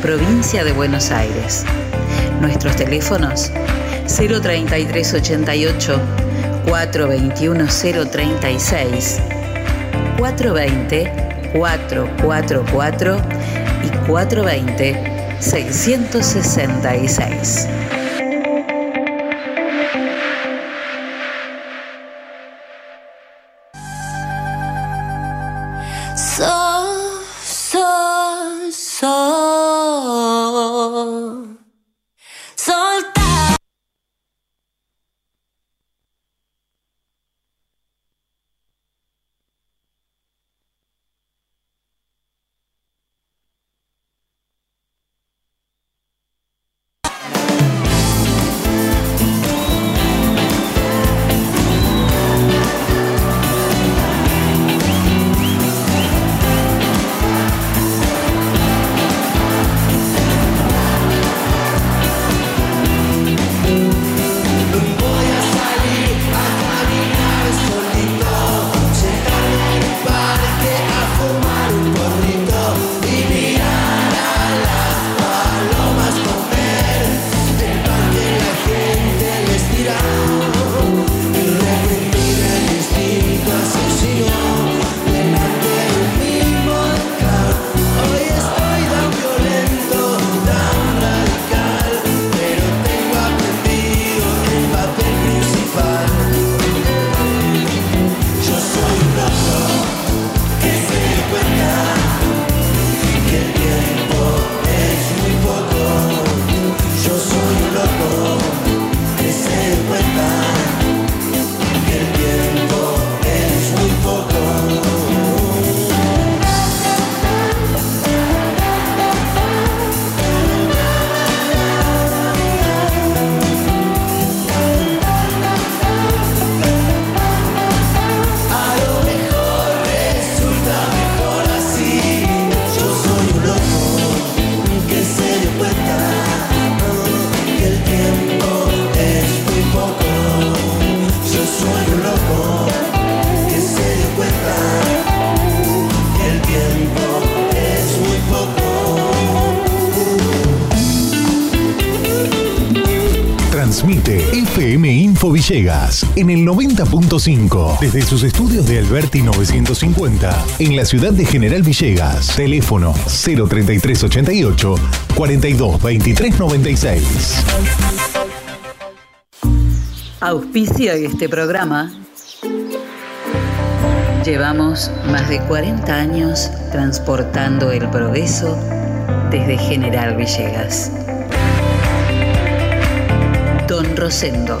provincia de Buenos Aires. Nuestros teléfonos 03388 421 036 420 444 y 420 666. Villegas en el 90.5 desde sus estudios de Alberti 950 en la ciudad de General Villegas. Teléfono 03388 42 23 96. Auspicia este programa. Llevamos más de 40 años transportando el progreso desde General Villegas. Don Rosendo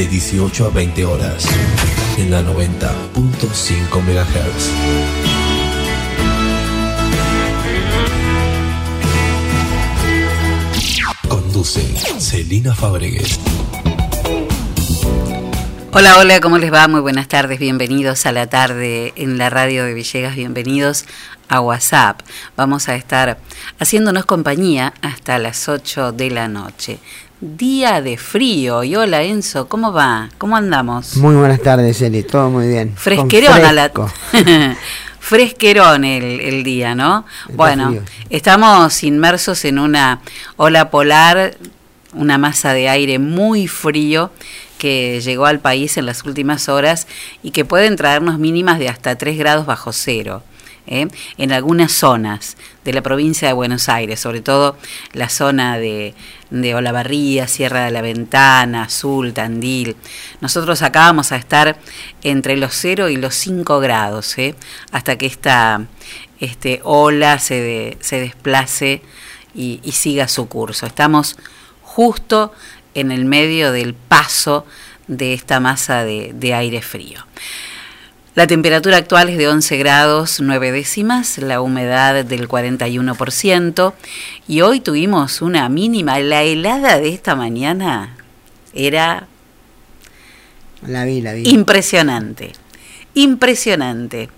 De 18 a 20 horas, en la 90.5 MHz. Conduce Celina Fabregues. Hola, hola, ¿cómo les va? Muy buenas tardes, bienvenidos a la tarde en la radio de Villegas, bienvenidos a WhatsApp. Vamos a estar haciéndonos compañía hasta las 8 de la noche. Día de frío. Y hola Enzo, ¿cómo va? ¿Cómo andamos? Muy buenas tardes, Eli, todo muy bien. Fresquerón a la... Fresquerón el, el, día, ¿no? bueno, estamos inmersos en una ola polar, una masa de aire muy frío que llegó al país en las últimas horas y que pueden traernos mínimas de hasta 3 grados bajo cero. ¿eh? en algunas zonas de la provincia de Buenos Aires, sobre todo la zona de, de Olavarría, Sierra de la Ventana, Azul, Tandil. Nosotros acá vamos a estar entre los 0 y los 5 grados, ¿eh? hasta que esta este, ola se, se desplace y, y siga su curso. Estamos justo en el medio del paso de esta masa de, de aire frío. La temperatura actual es de 11 grados 9 décimas, la humedad del 41% y hoy tuvimos una mínima. La helada de esta mañana era la vi, la vi. impresionante, impresionante.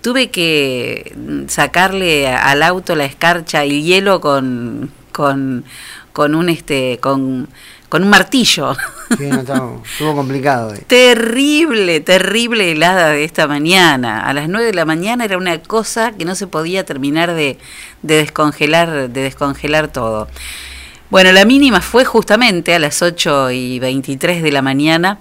Tuve que sacarle al auto la escarcha y hielo con, con, con un este con con un martillo. Sí, no, estuvo complicado. Eh. Terrible, terrible helada de esta mañana. A las 9 de la mañana era una cosa que no se podía terminar de, de descongelar, de descongelar todo. Bueno, la mínima fue justamente a las 8 y 23 de la mañana,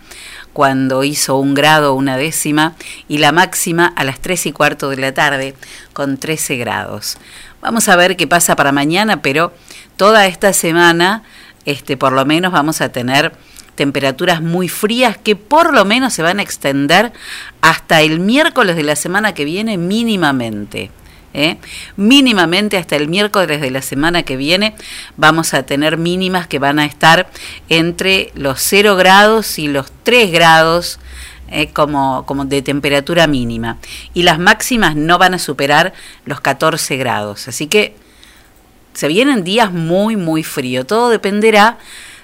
cuando hizo un grado, una décima, y la máxima a las 3 y cuarto de la tarde, con 13 grados. Vamos a ver qué pasa para mañana, pero toda esta semana este, por lo menos vamos a tener temperaturas muy frías que por lo menos se van a extender hasta el miércoles de la semana que viene mínimamente. ¿eh? Mínimamente hasta el miércoles de la semana que viene vamos a tener mínimas que van a estar entre los 0 grados y los 3 grados. ¿eh? como, como de temperatura mínima y las máximas no van a superar los 14 grados así que se vienen días muy, muy fríos. Todo dependerá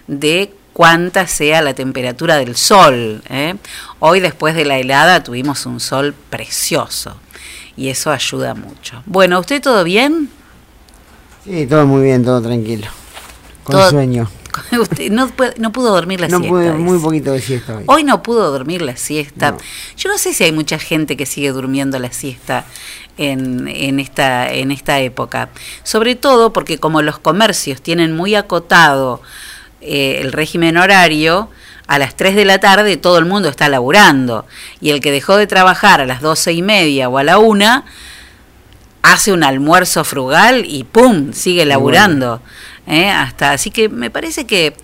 de cuánta sea la temperatura del sol. ¿eh? Hoy después de la helada tuvimos un sol precioso y eso ayuda mucho. Bueno, ¿usted todo bien? Sí, todo muy bien, todo tranquilo. Con sueño. Usted no, no, pudo dormir la siesta. No muy poquito de siesta hoy. Hoy no pudo dormir la siesta. Yo no sé si hay mucha gente que sigue durmiendo la siesta en, en, esta, en esta época. Sobre todo porque como los comercios tienen muy acotado eh, el régimen horario, a las 3 de la tarde todo el mundo está laburando. Y el que dejó de trabajar a las doce y media o a la una, hace un almuerzo frugal y ¡pum! sigue laburando. ¿Eh? Hasta, así que me parece que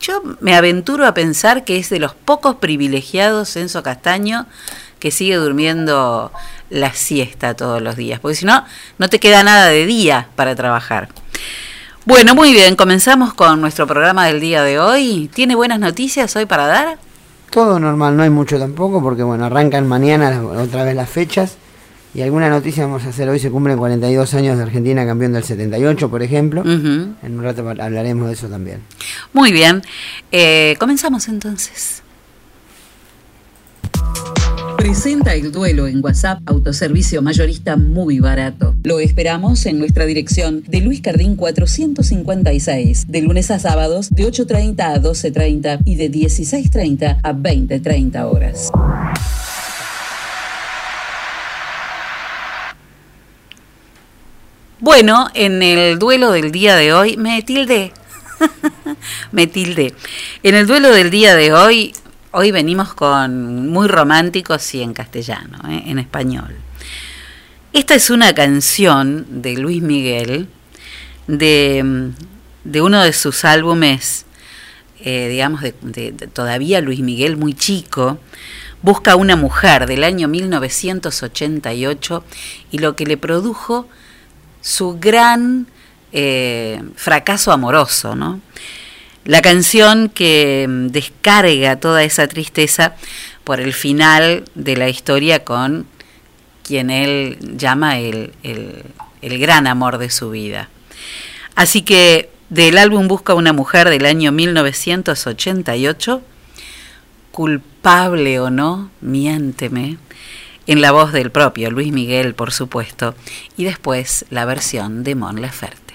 yo me aventuro a pensar que es de los pocos privilegiados Enzo Castaño que sigue durmiendo la siesta todos los días, porque si no, no te queda nada de día para trabajar. Bueno, muy bien, comenzamos con nuestro programa del día de hoy. ¿Tiene buenas noticias hoy para dar? Todo normal, no hay mucho tampoco, porque bueno, arrancan mañana otra vez las fechas. Y alguna noticia vamos a hacer hoy, se cumplen 42 años de Argentina campeón del 78, por ejemplo. En un rato hablaremos de eso también. Muy bien, eh, comenzamos entonces. Presenta el duelo en WhatsApp, autoservicio mayorista muy barato. Lo esperamos en nuestra dirección de Luis Cardín 456, de lunes a sábados de 8.30 a 12.30 y de 16.30 a 20.30 horas. Bueno, en el duelo del día de hoy me tilde. me tilde. En el duelo del día de hoy Hoy venimos con muy románticos y en castellano, ¿eh? en español. Esta es una canción de Luis Miguel, de, uno de sus álbumes, eh, digamos, de, todavía Luis Miguel muy chico, Busca una mujer del año 1988 y lo que le produjo su gran eh, fracaso amoroso, ¿no? La canción que mm, descarga toda esa tristeza por el final de la historia con quien él llama el, el gran amor de su vida. Así que del álbum Busca una mujer del año 1988, culpable o no, miénteme, en la voz del propio Luis Miguel, por supuesto, y después la versión de Mon Laferte.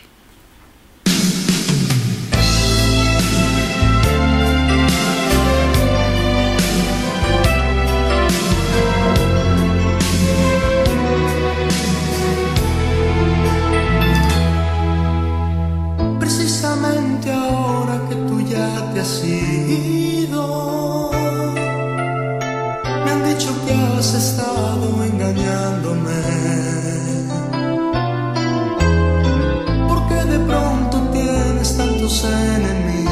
enemigos,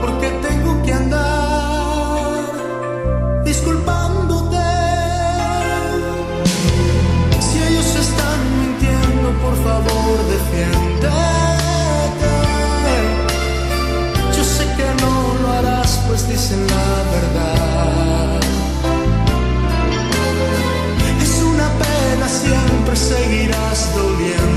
porque tengo que andar disculpándote. Si ellos están mintiendo, por favor, defiéndete. Yo sé que no lo harás, pues dicen la verdad. Es una pena, siempre seguirás doliendo.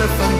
elephant.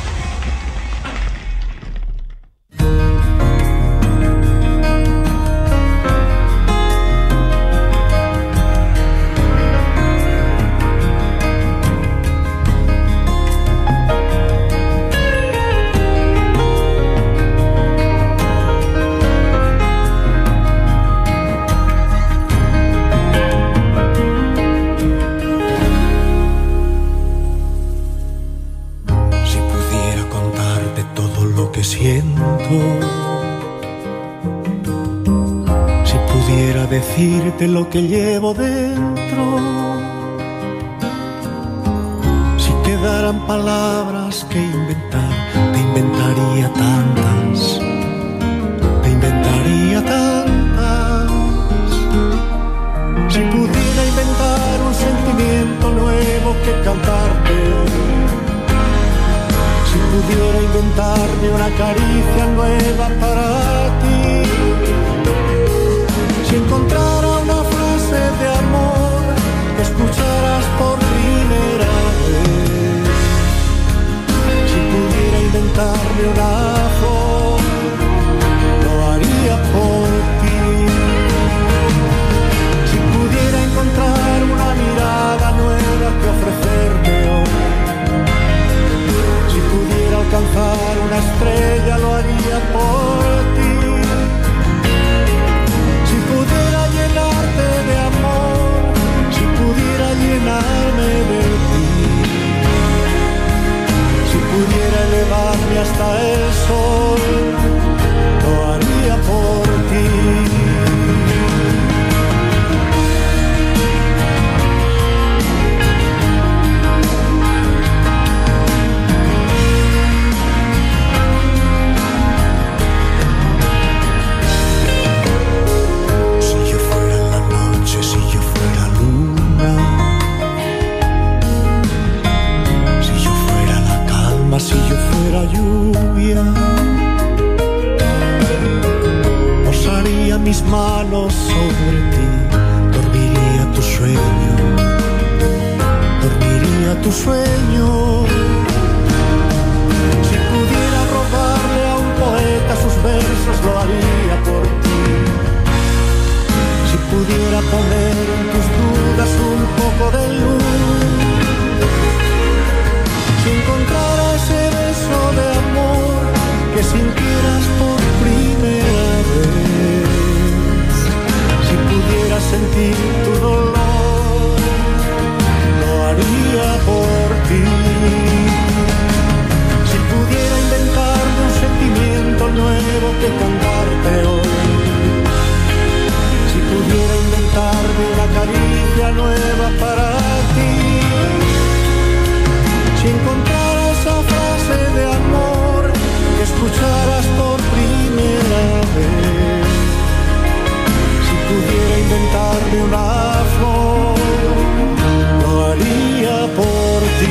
Lo que llevo dentro. Si quedaran palabras que inventar, te inventaría tantas, te inventaría tantas. Si pudiera inventar un sentimiento nuevo que cantarte si pudiera inventarme una caricia nueva para ti, si encontrara lo haría por ti. Si pudiera encontrar una mirada nueva que ofrecerte hoy, si pudiera alcanzar una estrella, lo haría hasta el sol, fuera lluvia. Posaría mis manos sobre ti, dormiría tu sueño, dormiría tu sueño. Si pudiera robarle a un poeta sus versos, lo haría por ti. Si pudiera poner en tus dudas un poco de luz sentir tu dolor, lo haría por ti. Si pudiera inventarme un sentimiento nuevo que cantarte hoy, si pudiera inventarme una caricia nueva para ti. Si encontrara esa frase de amor que escucharas por inventarme una flor, lo haría por ti.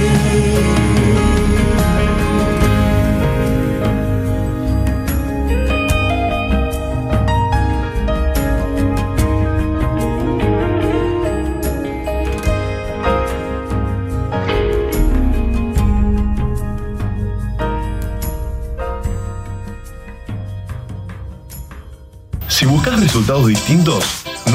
Si buscas resultados distintos,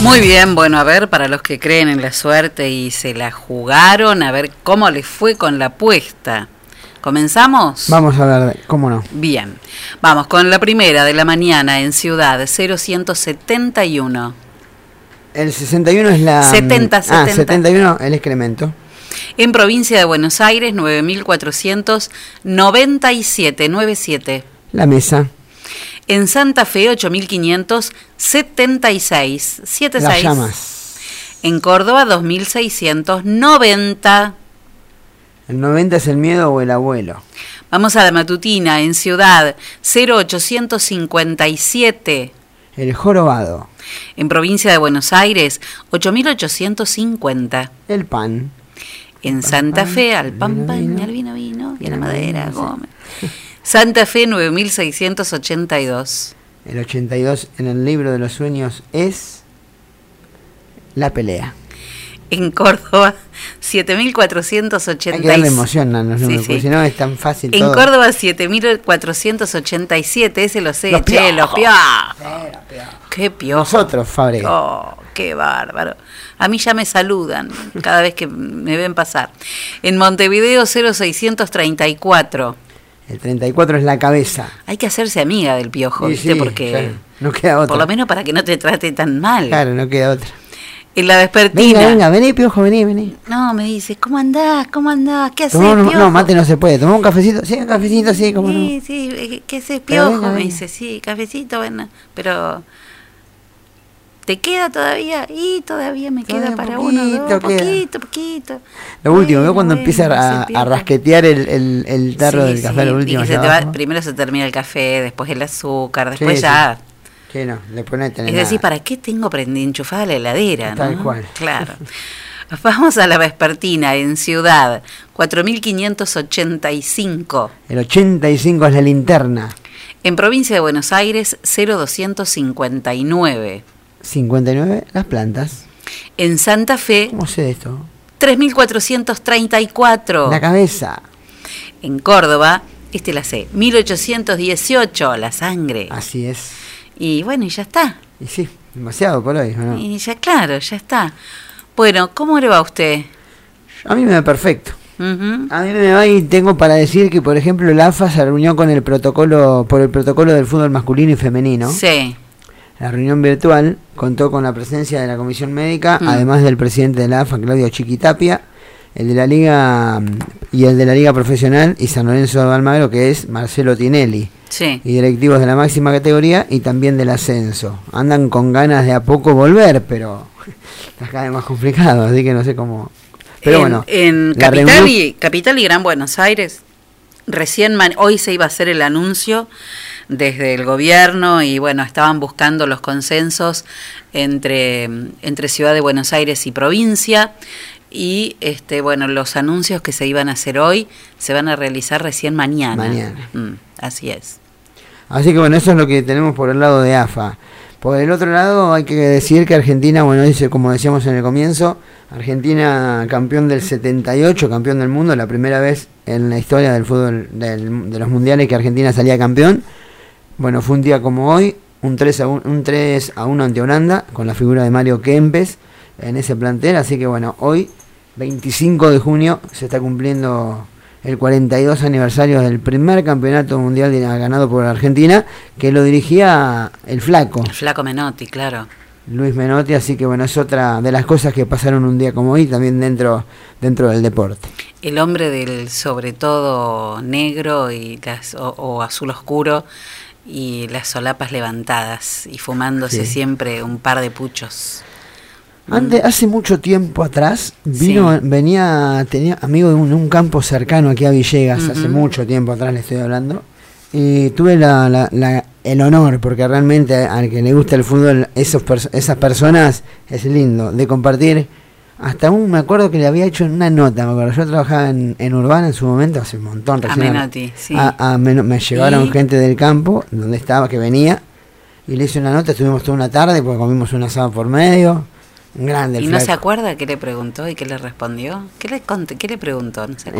Muy bien, bueno, a ver, para los que creen en la suerte y se la jugaron, a ver cómo les fue con la apuesta. ¿Comenzamos? Vamos a ver, ¿cómo no? Bien, vamos con la primera de la mañana en Ciudad 0171. El 61 es la... 70, 70. Ah, 71 el excremento. En provincia de Buenos Aires, 9497, 97. La mesa. En Santa Fe, 8576, 76. Las llamas. En Córdoba, 2690. ¿El 90 es el miedo o el abuelo? Vamos a la matutina, en Ciudad, 0857. El jorobado. En provincia de Buenos Aires, 8850. El pan. En Santa Fe, al pan, pan, al vino, vino, y a la madera, Gómez. Santa Fe 9682. El 82 en el libro de los sueños es la pelea. En Córdoba 7486. Hay que a los números, sí, sí. porque si no es tan fácil. En todo. Córdoba 7487, ese lo sé, los che, los piojos. piojos. Qué piojo. Nosotros, Fabre. Oh, qué bárbaro. A mí ya me saludan cada vez que me ven pasar. En Montevideo 0634. El 34 es la cabeza. Hay que hacerse amiga del piojo, Sí, ¿viste? sí, Porque claro, no queda otra. por lo menos para que no te trate tan mal. Claro, no queda otra. En la vespertina. Venga, venga, vení, piojo, vení, vení. No, me dice, ¿cómo andás? ¿Cómo andás? ¿Qué haces, piojo? no, mate no se puede. Tomá un cafecito. Sí, un cafecito, sí, como no. Sí, sí, eh, ¿qué haces, piojo? venga, Me venga. dice, sí, cafecito, bueno, pero... ¿Te queda todavía? Y todavía me queda Todavía para uno, dos, poquito poquito, poquito. Lo último, veo cuando bueno, empieza a, a rasquetear el, el, el tarro Sí, del café, sí, lo y último. que se te va- primero se termina el café, después el azúcar, después sí, ya... Sí, no, después no Es decir, nada. ¿para qué tengo enchufada la heladera? Tal ¿no? cual. Claro. Vamos a la vespertina en Ciudad, 4585. El 85 es la linterna. En provincia de Buenos Aires, 0259. 59, las plantas. En Santa Fe, ¿Cómo sé esto? 3434. La cabeza. En Córdoba, este la sé, 1818, la sangre. Así es. Y bueno, y ya está. Y sí, demasiado por hoy, ¿o ¿no? Y ya claro, ya está. Bueno, ¿cómo le va a usted? A mí me va perfecto. A mí me va y tengo para decir que, por ejemplo, el AFA se reunió con el protocolo, por el protocolo del fútbol masculino y femenino. Sí. La reunión virtual contó con la presencia de la comisión médica, Mm. además del presidente de la AFA, Claudio Chiquitapia, el de la Liga mm, y el de la Liga Profesional y San Lorenzo de Almagro, que es Marcelo Tinelli, Sí. y directivos de la máxima categoría y también del ascenso. Andan con ganas de a poco volver, pero está cada vez más complicado, así que no sé cómo. Pero en, bueno, en Capital, reunión- y, Capital y Gran Buenos Aires, recién man- hoy se iba a hacer el anuncio desde el gobierno y bueno, estaban buscando los consensos entre, entre Ciudad de Buenos Aires y provincia y este bueno, los anuncios que se iban a hacer hoy se van a realizar recién mañana. Mañana. Mm, así es. Así que bueno, eso es lo que tenemos por el lado de AFA. Por el otro lado hay que decir que Argentina, bueno, dice como decíamos en el comienzo, Argentina campeón del 78, campeón del mundo, la primera vez en la historia del fútbol del- de los mundiales que Argentina salía campeón. Bueno, fue un día como hoy, un 3 a 1, un 3 a 1 ante Holanda, con la figura de Mario Kempes en ese plantel. Así que bueno, hoy, 25 de junio, se está cumpliendo el 42 aniversario del primer campeonato mundial ganado por Argentina, que lo dirigía el flaco, El flaco Menotti, claro. Luis Menotti. Así que bueno, es otra de las cosas que pasaron un día como hoy, también dentro, dentro del deporte. El hombre del sobre todo negro y las, o, o azul oscuro y las solapas levantadas y fumándose Sí. siempre un par de puchos. Antes, hace mucho tiempo atrás, vino, Sí. venía, tenía amigo de un, un campo cercano aquí a Villegas, hace mucho tiempo atrás le estoy hablando, y tuve la, la- la el honor, porque realmente al que le gusta el fútbol, esos esas personas, es lindo, de compartir. Hasta un, me acuerdo que le había hecho una nota, me acuerdo, yo trabajaba en, en Urbana en su momento, hace un montón. A Menotti, sí. me, llevaron gente del campo, donde estaba, que venía, y le hice una nota, estuvimos toda una tarde, porque comimos un asado por medio, grande. ¿Y no se acuerda qué le preguntó y qué le respondió? ¿Qué le, conté, qué le preguntó? ¿No se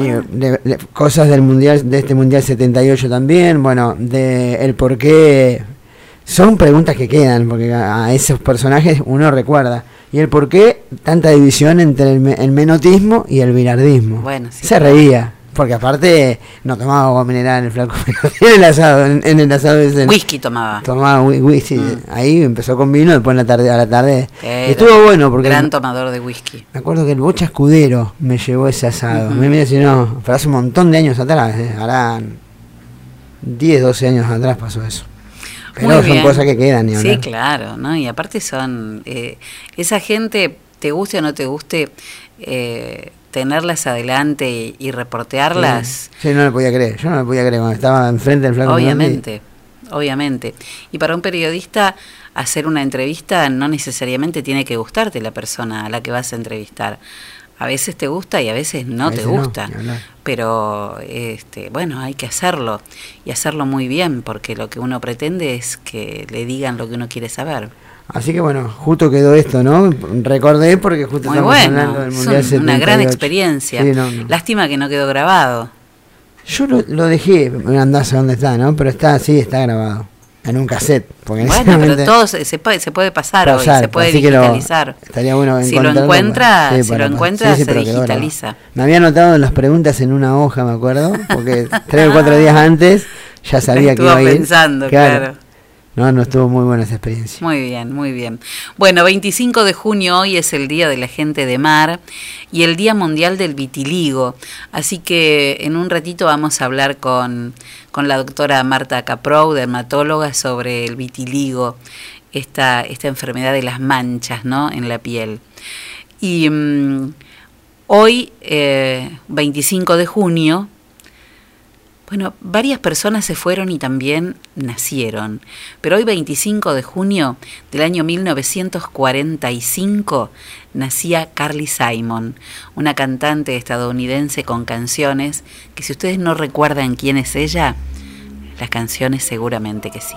cosas del mundial, de este mundial 78 también, bueno, de el por qué. Son preguntas que quedan, porque a esos personajes uno recuerda. Y el por qué tanta división entre el, menotismo y el bilardismo. Bueno, se reía. Porque aparte no tomaba agua mineral en el flaco, en el asado, en, el asado ese. Whisky tomaba. Tomaba whisky, mm. ahí empezó con vino, después en la tarde, a la tarde. estuvo bueno porque. Gran tomador de whisky. Me acuerdo que el Bocha Escudero me llevó ese asado. Me mira si no, pero hace un montón de años atrás, eh, harán 10, 12 años atrás pasó eso. Pero son cosas que quedan, Sí, claro, ¿no? Y aparte son. Eh, esa gente, te guste o no te guste, eh, tenerlas adelante y, reportearlas. Sí. no le podía creer, yo no le podía creer cuando estaba enfrente del flaco. Obviamente, obviamente. Y para un periodista hacer una entrevista no necesariamente tiene que gustarte la persona a la que vas a entrevistar. A veces te gusta y a veces no te gusta. pero este, bueno, hay que hacerlo y hacerlo muy bien porque lo que uno pretende es que le digan lo que uno quiere saber. Así que bueno, justo quedó esto, ¿no? Recordé porque justo estamos hablando del Mundial es Una gran experiencia. Lástima que no quedó grabado. Yo lo, dejé, andás a dónde está, ¿no? Pero está, sí, está grabado. En un cassette. Porque bueno, pero todo se, puede, se puede pasar, hoy, se puede digitalizar. estaría bueno si lo encuentra, si lo encuentra se digitaliza. Me había anotado las preguntas en una hoja, me acuerdo, porque tres o cuatro días antes ya sabía que iba a ir. pensando, claro. No, no estuvo muy buena esa experiencia. Muy bien, muy bien. Bueno, 25 de junio hoy es el Día de la Gente de Mar y el Día Mundial del Vitiligo. Así que en un ratito vamos a hablar con, con la doctora Marta Caprou, dermatóloga, sobre el vitiligo, esta, esta enfermedad de las manchas ¿no? en la piel. Y mm, hoy, 25 eh, de junio, bueno, varias personas se fueron y también nacieron, pero hoy 25 de junio del año 1945 nacía Carly Simon, una cantante estadounidense con canciones que si ustedes no recuerdan quién es ella, las canciones seguramente que sí.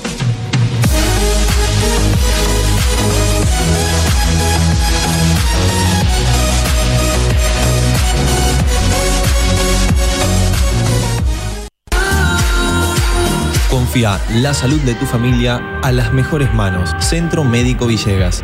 Confía la salud de tu familia a las mejores manos. Centro Médico Villegas.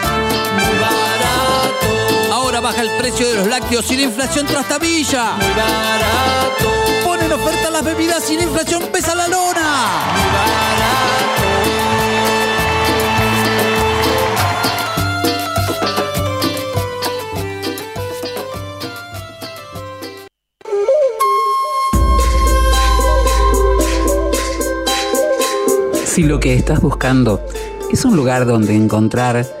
Muy barato. Ahora baja el precio de los lácteos y la inflación trastabilla. Muy barato. Ponen oferta las bebidas y la inflación pesa la lona. Si lo que estás buscando es un lugar donde encontrar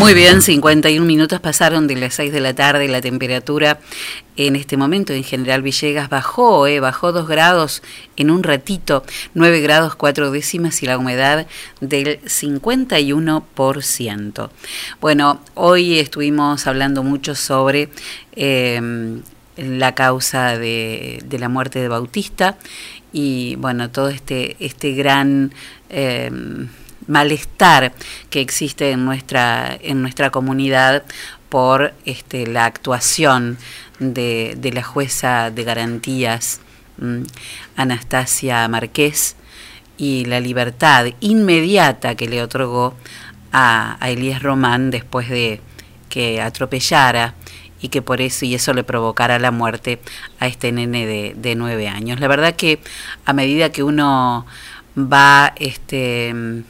Muy bien, 51 minutos pasaron de las 6 de la tarde. La temperatura en este momento en General Villegas bajó, eh, bajó 2 grados en un ratito, 9 grados 4 décimas y la humedad del 51%. Bueno, hoy estuvimos hablando mucho sobre em, la causa de, la muerte de Bautista y bueno, todo este, este gran... Em, malestar que existe en nuestra, en nuestra comunidad por este, la actuación de, la jueza de garantías, Anastasia Marqués, y la libertad inmediata que le otorgó a, Elías Román después de que atropellara y que por eso y eso le provocara la muerte a este nene de, de nueve años. La verdad que a medida que uno va este,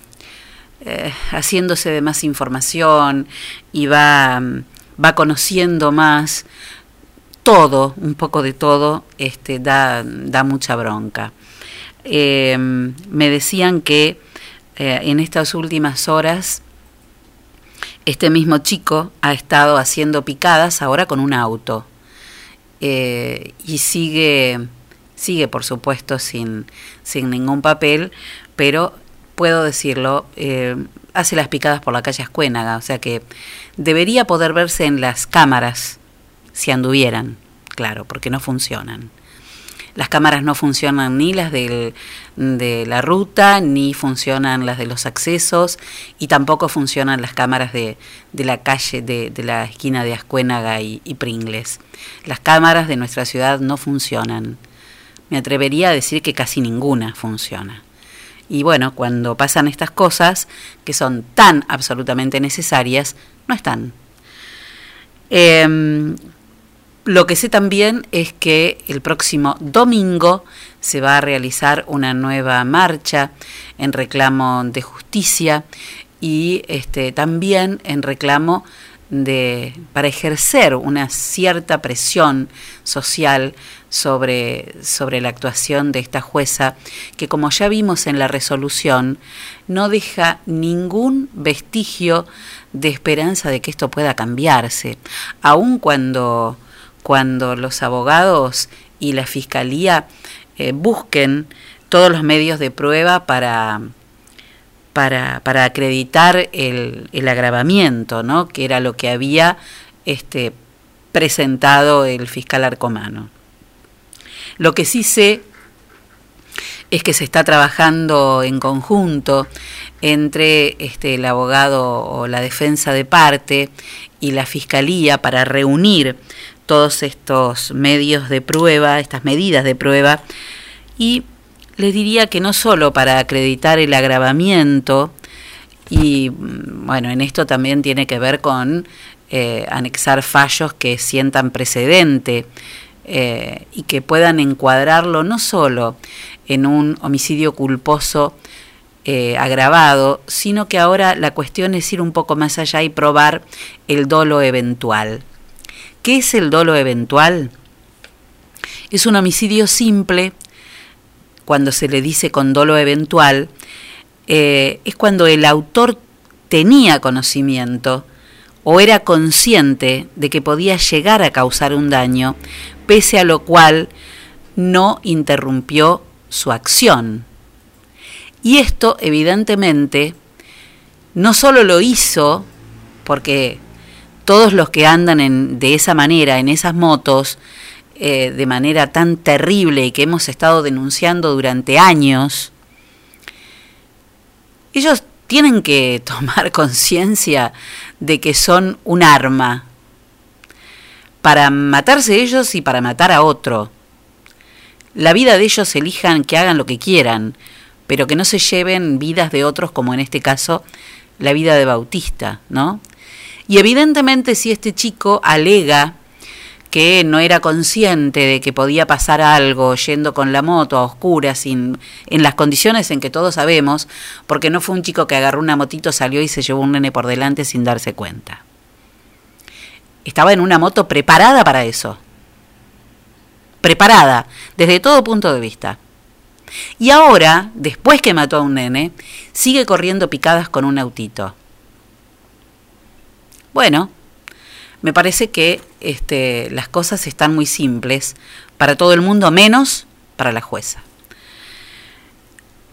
eh, haciéndose de más información y va, va conociendo más, todo, un poco de todo, este, da, da mucha bronca. Eh, me decían que eh, en estas últimas horas este mismo chico ha estado haciendo picadas ahora con un auto y sigue, sigue por supuesto sin, sin ningún papel, pero puedo decirlo, eh, hace las picadas por la calle Escuénaga, o sea que debería poder verse en las cámaras si anduvieran, claro, porque no funcionan. Las cámaras no funcionan ni las de la ruta, ni funcionan las de los accesos, y tampoco funcionan las cámaras de, la calle, de, la esquina de Ascuénaga y Pringles. Las cámaras de nuestra ciudad no funcionan. Me atrevería a decir que casi ninguna funciona. Y bueno, cuando pasan estas cosas, que son tan absolutamente necesarias, no están. Em, lo que sé también es que el próximo domingo se va a realizar una nueva marcha en reclamo de justicia y este, también en reclamo de, para ejercer una cierta presión social sobre, sobre la actuación de esta jueza, que como ya vimos en la resolución, no deja ningún vestigio de esperanza de que esto pueda cambiarse, aun cuando, cuando los abogados y la fiscalía eh, busquen todos los medios de prueba para, para, para acreditar el, el, agravamiento, ¿no? que era lo que había este, presentado el fiscal Arcomano. Lo que sí sé es que se está trabajando en conjunto entre este, el abogado o la defensa de parte y la fiscalía para reunir todos estos medios de prueba, estas medidas de prueba, y les diría que no solo para acreditar el agravamiento, y mm, bueno, en esto también tiene que ver con eh, anexar fallos que sientan precedente eh, y que puedan encuadrarlo no solo en un homicidio culposo eh, agravado, sino que ahora la cuestión es ir un poco más allá y probar el dolo eventual. ¿Qué es el dolo eventual? Es un homicidio simple, cuando se le dice con dolo eventual, eh, es cuando el autor tenía conocimiento o era consciente de que podía llegar a causar un daño, pese a lo cual no interrumpió su acción. Y esto, evidentemente, no solo lo hizo porque todos los que andan en, de esa manera, en esas motos, eh, de manera tan terrible y que hemos estado denunciando durante años, ellos tienen que tomar conciencia de que son un arma para matarse ellos y para matar a otro la vida de ellos elijan que hagan lo que quieran, pero que no se lleven vidas de otros, como en este caso la vida de Bautista, ¿no? Y evidentemente si este chico alega que no era consciente de que podía pasar algo yendo con la moto a oscuras, sin, en las condiciones en que todos sabemos, porque no fue un chico que agarró una motito, salió y se llevó un nene por delante sin darse cuenta. Estaba en una moto preparada para eso preparada desde todo punto de vista. Y ahora, después que mató a un nene, sigue corriendo picadas con un autito. Bueno, me parece que este, las cosas están muy simples para todo el mundo, menos para la jueza.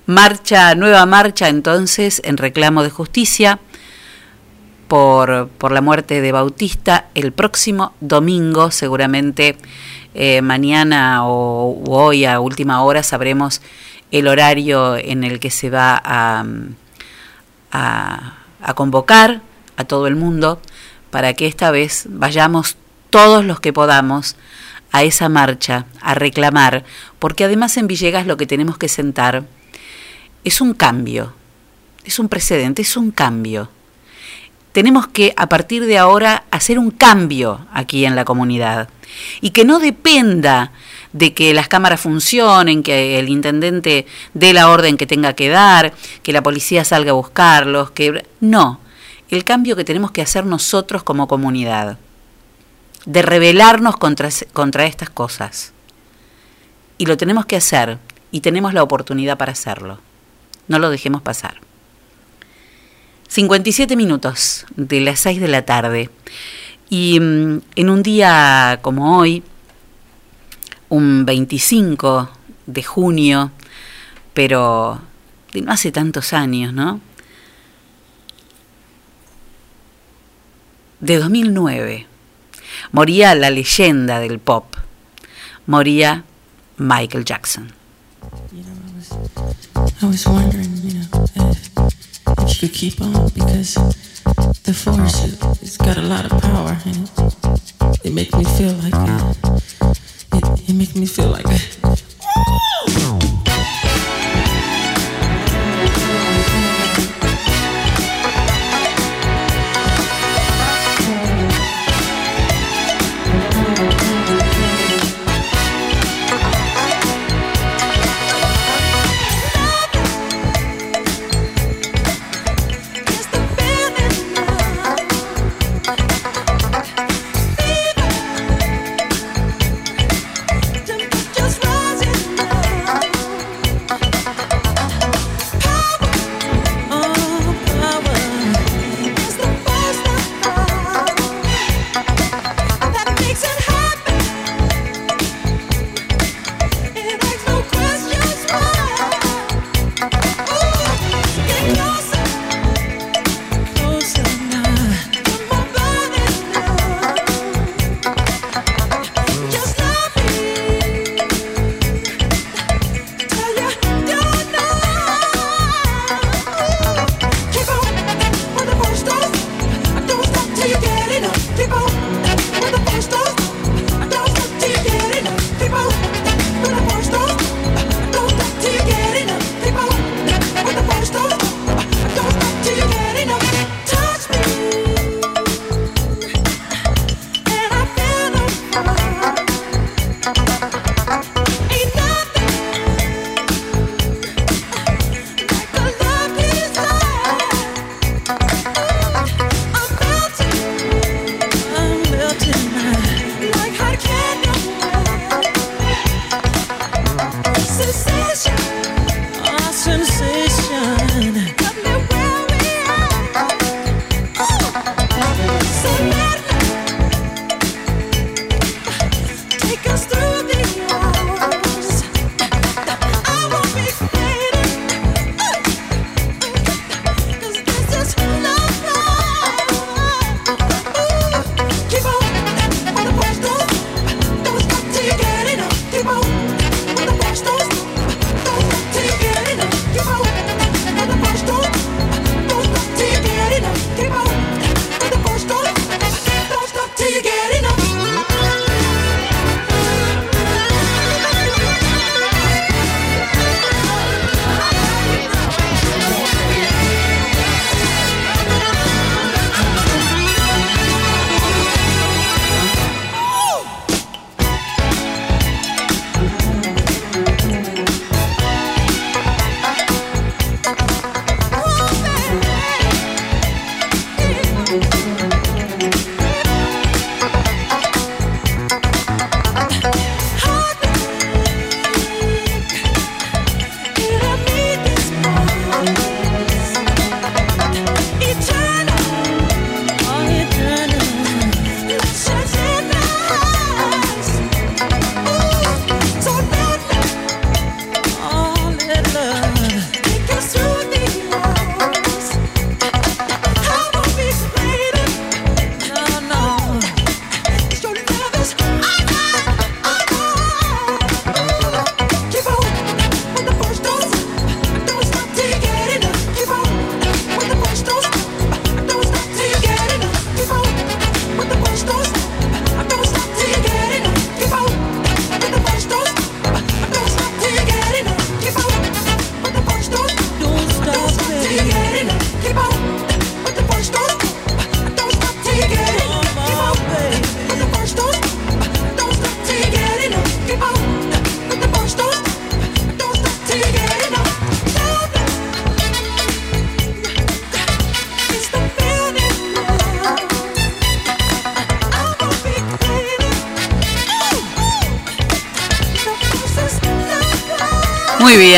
Marcha, nueva marcha entonces en reclamo de justicia por, por la muerte de Bautista el próximo domingo, seguramente eh, mañana o hoy a última hora sabremos el horario en el que se va a, a, convocar a todo el mundo para que esta vez vayamos todos los que podamos a esa marcha, a reclamar, porque además en Villegas lo que tenemos que sentar es un cambio, es un precedente, es un cambio. Tenemos que a partir de ahora hacer un cambio aquí en la comunidad y que no dependa de que las cámaras funcionen, que el intendente dé la orden que tenga que dar, que la policía salga a buscarlos, que no, el cambio que tenemos que hacer nosotros como comunidad, de rebelarnos contra, contra estas cosas. Y lo tenemos que hacer y tenemos la oportunidad para hacerlo. No lo dejemos pasar. 57 minutos de las 6 de la tarde. Y mm, en un día como hoy, un 25 de junio, pero no hace tantos años, ¿no? De 2009, moría la leyenda del pop, moría Michael Jackson. if you could keep on because the force it's got a lot of power and it, it makes me feel like it, it makes me feel like Muy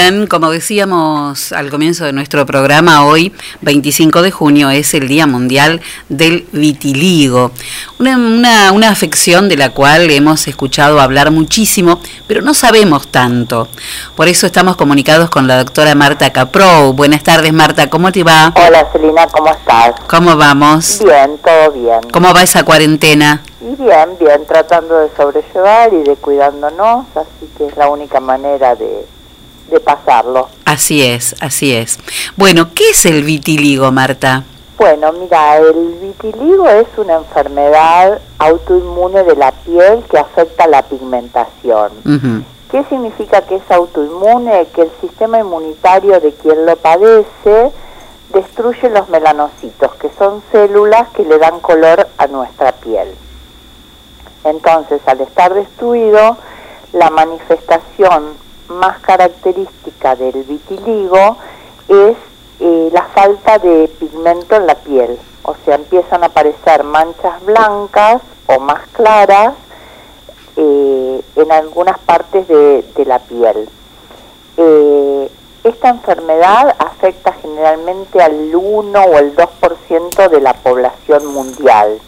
bien, como decíamos al comienzo de nuestro programa, hoy, 25 de junio, es el Día Mundial del Vitiligo. Una, una, afección de la cual hemos escuchado hablar muchísimo, pero no sabemos tanto. Por eso estamos comunicados con la doctora Marta Caprou. Buenas tardes, Marta, ¿cómo te va? Hola, Celina, ¿cómo estás? ¿Cómo vamos? Bien, todo bien. ¿Cómo va esa cuarentena? Y bien, bien, tratando de sobrellevar y de cuidándonos, así que es la única manera de de pasarlo. Así es, así es. Bueno, ¿qué es el vitiligo, Marta? Bueno, mira, el vitiligo es una enfermedad autoinmune de la piel que afecta la pigmentación. ¿Qué significa que es autoinmune? Que el sistema inmunitario de quien lo padece destruye los melanocitos, que son células que le dan color a nuestra piel. Entonces, al estar destruido, la manifestación más característica del vitiligo es eh, la falta de pigmento en la piel. O sea, empiezan a aparecer manchas blancas o más claras eh, en algunas partes de, la piel. Eh, esta enfermedad afecta generalmente al 1 o el 2% de la población mundial.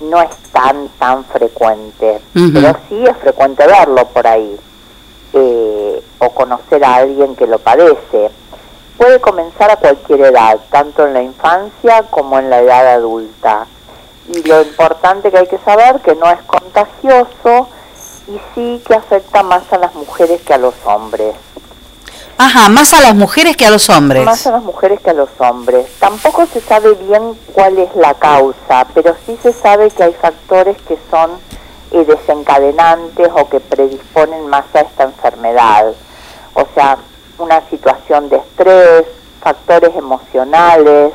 No es tan, tan frecuente, pero sí es frecuente verlo por ahí. Eh, o conocer a alguien que lo padece. Puede comenzar a cualquier edad, tanto en la infancia como en la edad adulta. Y lo importante que hay que saber que no es contagioso y sí que afecta más a las mujeres que a los hombres. Ajá, más a las mujeres que a los hombres. Más a las mujeres que a los hombres. Tampoco se sabe bien cuál es la causa, pero sí se sabe que hay factores que son eh, desencadenantes o que predisponen más a esta enfermedad. O sea, una situación de estrés, factores emocionales,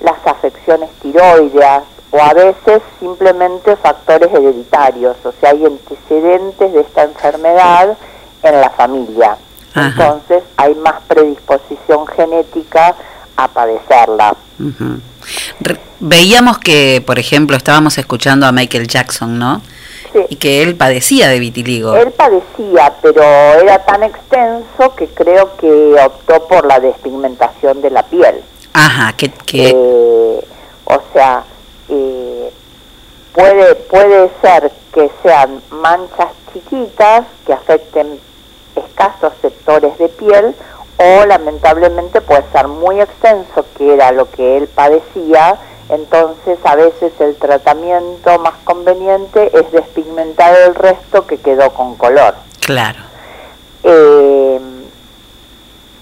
las afecciones tiroideas o a veces simplemente factores hereditarios, o sea, hay antecedentes de esta enfermedad en la familia. Entonces hay más predisposición genética a padecerla. Veíamos que, por ejemplo, estábamos escuchando a Michael Jackson, ¿no? Y que él padecía de vitiligo. Él padecía, pero era tan extenso que creo que optó por la despigmentación de la piel. Ajá, que... Eh, o sea, eh, puede, puede ser que sean manchas chiquitas que afecten escasos sectores de piel o lamentablemente puede ser muy extenso, que era lo que él padecía, entonces a veces el tratamiento más conveniente es despigmentar el resto que quedó con color. Claro. Eh,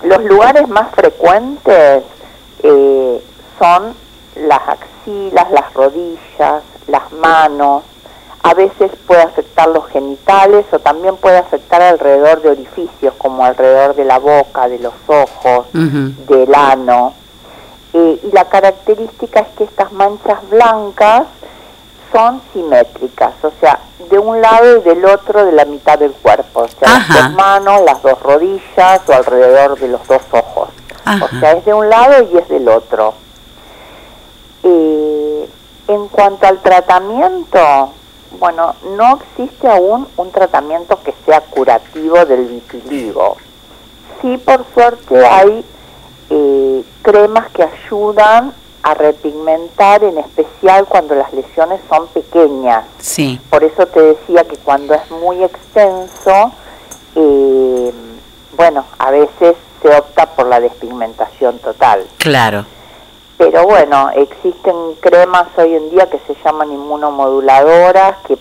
los lugares más frecuentes eh, son las axilas, las rodillas, las manos, a veces puede afectar los genitales o también puede afectar alrededor de orificios como alrededor de la boca, de los ojos, del ano. Eh, y la característica es que estas manchas blancas son simétricas, o sea, de un lado y del otro de la mitad del cuerpo, o sea, las dos manos, las dos rodillas o alrededor de los dos ojos. O sea, es de un lado y es del otro. Eh, en cuanto al tratamiento, bueno, no existe aún un tratamiento que sea curativo del vitiligo. Sí, por suerte hay eh, cremas que ayudan a repigmentar, en especial cuando las lesiones son pequeñas. Sí. Por eso te decía que cuando es muy extenso, eh, bueno, a veces se opta por la despigmentación total. Claro. Pero bueno, existen cremas hoy en día que se llaman inmunomoduladoras que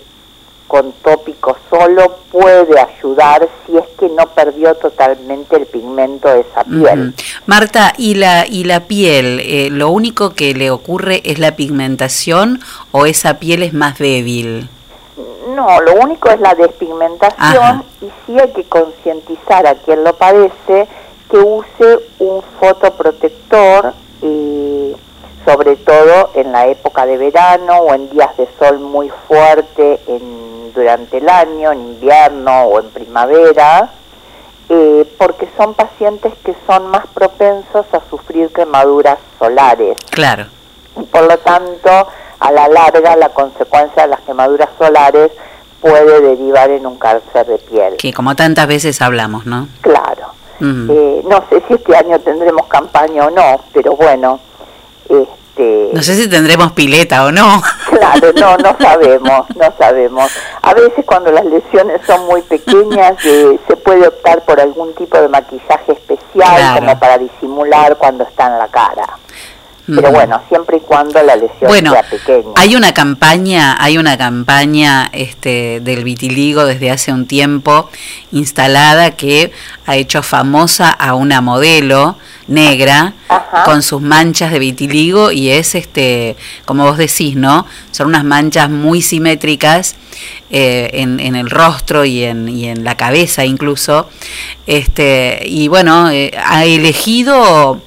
con tópico solo puede ayudar si es que no perdió totalmente el pigmento de esa piel. Marta, ¿y la, y la piel, eh, lo único que le ocurre es la pigmentación o esa piel es más débil? No, lo único es la despigmentación y sí hay que concientizar a quien lo padece que use un fotoprotector, eh, sobre todo en la época de verano o en días de sol muy fuerte en durante el año, en invierno o en primavera, eh, porque son pacientes que son más propensos a sufrir quemaduras solares. Claro. Y por lo tanto, a la larga, la consecuencia de las quemaduras solares puede derivar en un cáncer de piel. Que como tantas veces hablamos, ¿no? Claro. Eh, no sé si este año tendremos campaña o no, pero bueno. Este... No sé si tendremos pileta o no. Claro, no, no sabemos, no sabemos. A veces cuando las lesiones son muy pequeñas eh, se puede optar por algún tipo de maquillaje especial como para disimular cuando está en la cara. Pero bueno, siempre y cuando la lesión sea pequeña. Hay una campaña, hay una campaña este, del vitiligo desde hace un tiempo instalada que ha hecho famosa a una modelo negra con sus manchas de vitiligo y es este, como vos decís, ¿no? Son unas manchas muy simétricas eh, en, en, el rostro y en, y en la cabeza incluso. Este, y bueno, eh, ha elegido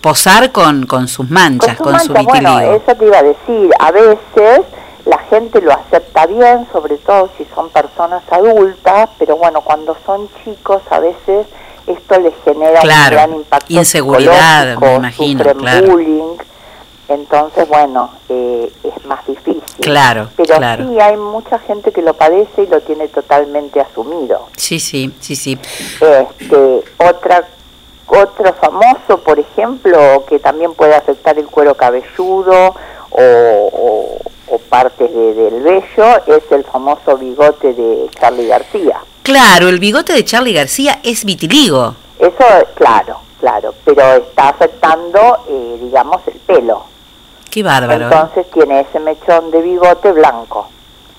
posar con, con sus manchas, con, su, vitiligo. Bueno, eso te iba a decir, a veces la gente lo acepta bien, sobre todo si son personas adultas, pero bueno, cuando son chicos a veces esto les genera un gran impacto inseguridad, me imagino, claro. bullying, entonces bueno, eh, es más difícil. Claro, pero sí hay mucha gente que lo padece y lo tiene totalmente asumido. Sí, sí, sí, sí. Este, otra otro famoso, por ejemplo, que también puede afectar el cuero cabelludo o, partes del vello, es el famoso bigote de Charlie García. Claro, el bigote de Charlie García es vitiligo. Eso, claro, claro, pero está afectando, eh, digamos, el pelo. Qué bárbaro. Entonces tiene ese mechón de bigote blanco.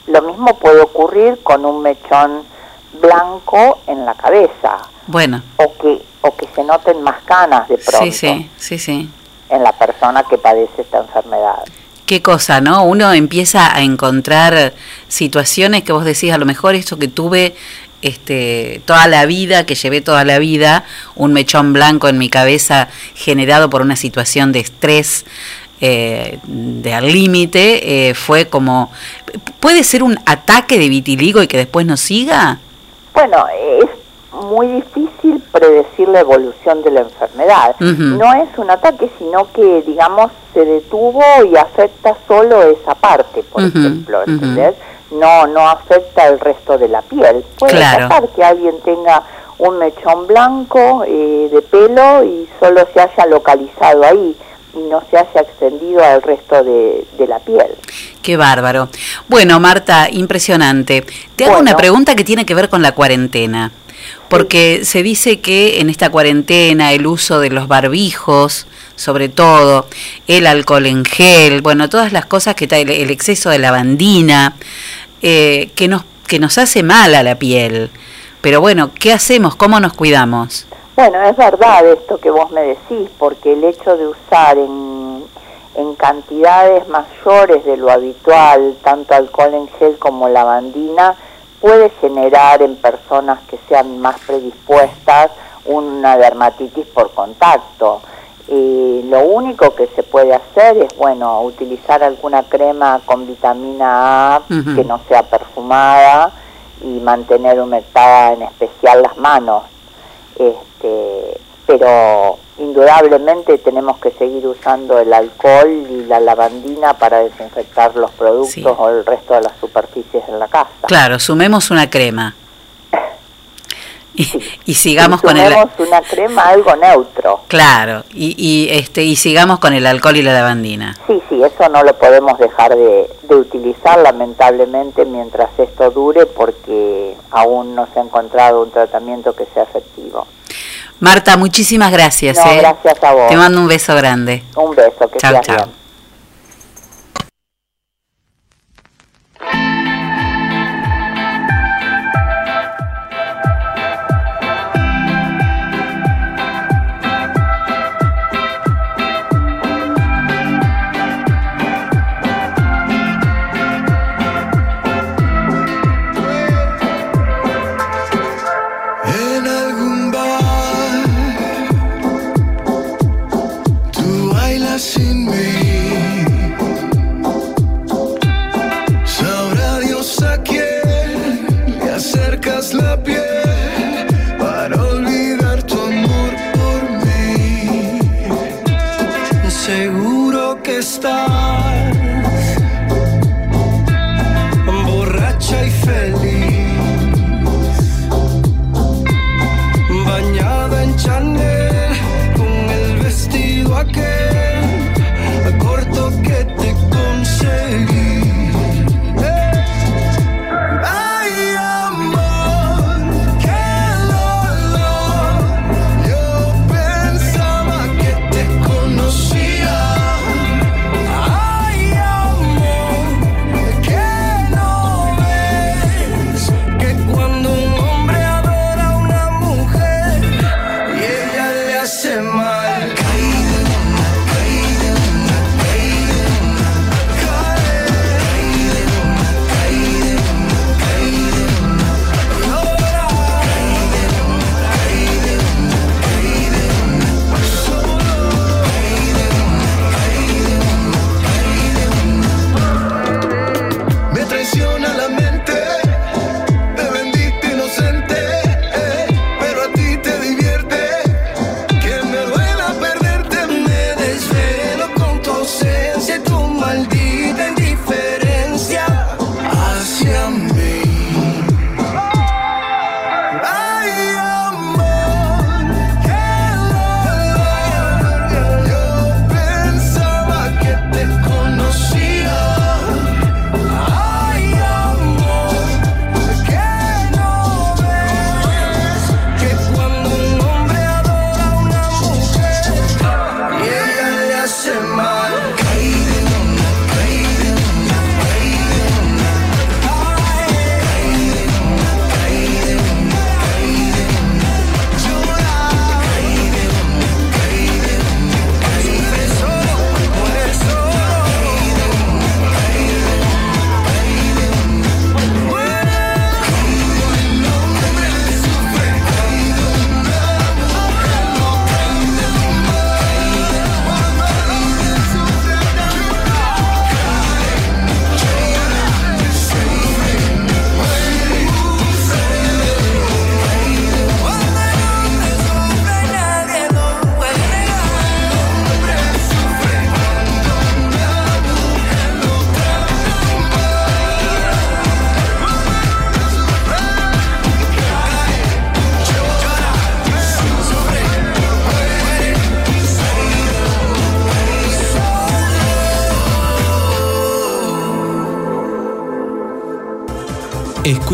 Lo mismo puede ocurrir con un mechón blanco en la cabeza. Bueno. O que o que se noten más canas de pronto. Sí, sí, sí, sí. En la persona que padece esta enfermedad. Qué cosa, ¿no? Uno empieza a encontrar situaciones que vos decís, a lo mejor esto que tuve este, toda la vida, que llevé toda la vida, un mechón blanco en mi cabeza generado por una situación de estrés eh, de al límite, eh, fue como, ¿puede ser un ataque de vitiligo y que después no siga? Bueno, es muy difícil predecir la evolución de la enfermedad. No es un ataque, sino que, digamos, se detuvo y afecta solo esa parte, por ejemplo, ¿entendés? No, no afecta el resto de la piel. Puede pasar que alguien tenga un mechón blanco eh, de pelo y solo se haya localizado ahí no se haya extendido al resto de, la piel. Qué bárbaro. Bueno, Marta, impresionante. Te hago una pregunta que tiene que ver con la cuarentena. Porque se dice que en esta cuarentena el uso de los barbijos, sobre todo, el alcohol en gel, bueno, todas las cosas que el, el exceso de lavandina, eh, que, nos, que nos hace mal a la piel. Pero bueno, ¿qué hacemos? ¿Cómo nos cuidamos? Bueno, es verdad esto que vos me decís, porque el hecho de usar en, en cantidades mayores de lo habitual, tanto alcohol en gel como lavandina, puede generar en personas que sean más predispuestas una dermatitis por contacto. Y lo único que se puede hacer es, bueno, utilizar alguna crema con vitamina A que no sea perfumada y mantener humectada en especial las manos. Este, pero indudablemente tenemos que seguir usando el alcohol y la lavandina para desinfectar los productos o el resto de las superficies en la casa. Claro, sumemos una crema. Y, sigamos con el una crema algo neutro claro y, y, este y sigamos con el alcohol y la lavandina sí sí eso no lo podemos dejar de, de utilizar lamentablemente mientras esto dure porque aún no se ha encontrado un tratamiento que sea efectivo Marta, muchísimas gracias. No, ¿eh? gracias a vos. Te mando un beso grande. Un beso, que chao, chao.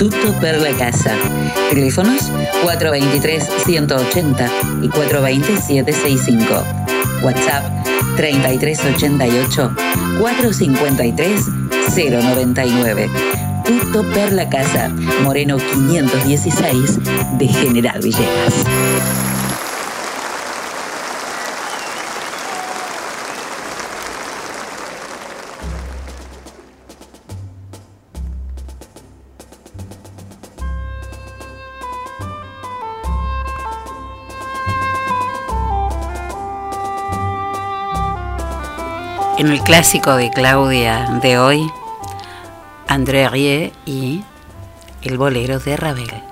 Tutto per la casa. Teléfonos 423-180 y 420-765. WhatsApp 3388-453-099. Tutto per la casa. Moreno 516 de General Villegas. En el clásico de Claudia de hoy, André Rie y el bolero de Ravel.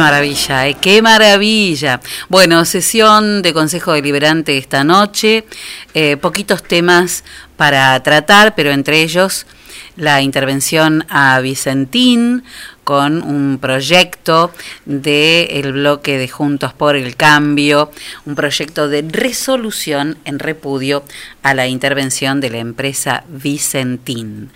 Maravilla, ¿eh? qué maravilla. Bueno, sesión de Consejo Deliberante esta noche, eh, poquitos temas para tratar, pero entre ellos la intervención a Vicentín con un proyecto del bloque de Juntos por el Cambio, un proyecto de resolución en repudio a la intervención de la empresa Vicentín.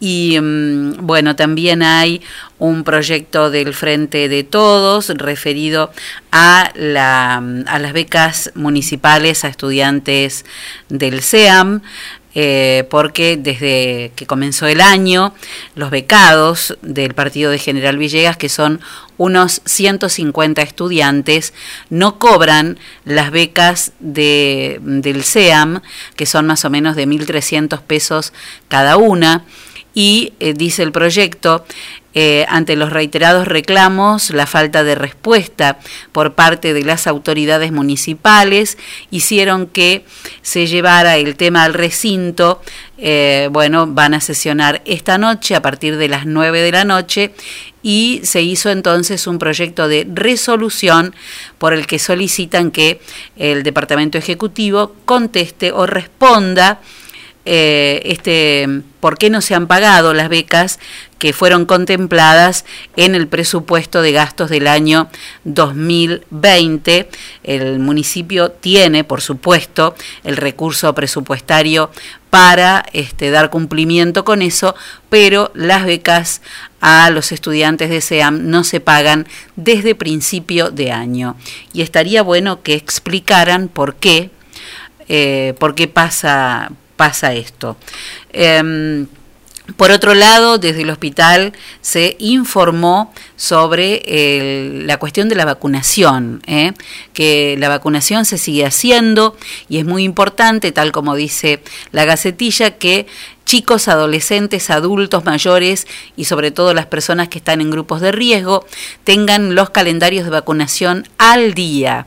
Y mm, bueno, también hay un proyecto del Frente de Todos referido a, la, a las becas municipales a estudiantes del SEAM. Eh, porque desde que comenzó el año, los becados del partido de General Villegas, que son unos 150 estudiantes, no cobran las becas de, del SEAM, que son más o menos de 1.300 pesos cada una y eh, dice el proyecto, eh, ante los reiterados reclamos, la falta de respuesta por parte de las autoridades municipales hicieron que se llevara el tema al recinto. Eh, bueno, van a sesionar esta noche a partir de las 9 de la noche y se hizo entonces un proyecto de resolución por el que solicitan que el Departamento Ejecutivo conteste o responda eh, este, por qué no se han pagado las becas que fueron contempladas en el presupuesto de gastos del año 2020. El municipio tiene, por supuesto, el recurso presupuestario para este, dar cumplimiento con eso, pero las becas a los estudiantes de SEAM no se pagan desde principio de año. Y estaría bueno que explicaran por qué, eh, por qué pasa, pasa esto. Eh, por otro lado, desde el hospital se informó sobre la cuestión de la vacunación, ¿eh? que la vacunación se sigue haciendo y es muy importante, tal como dice la gacetilla, que chicos, adolescentes, adultos, mayores y sobre todo las personas que están en grupos de riesgo tengan los calendarios de vacunación al día.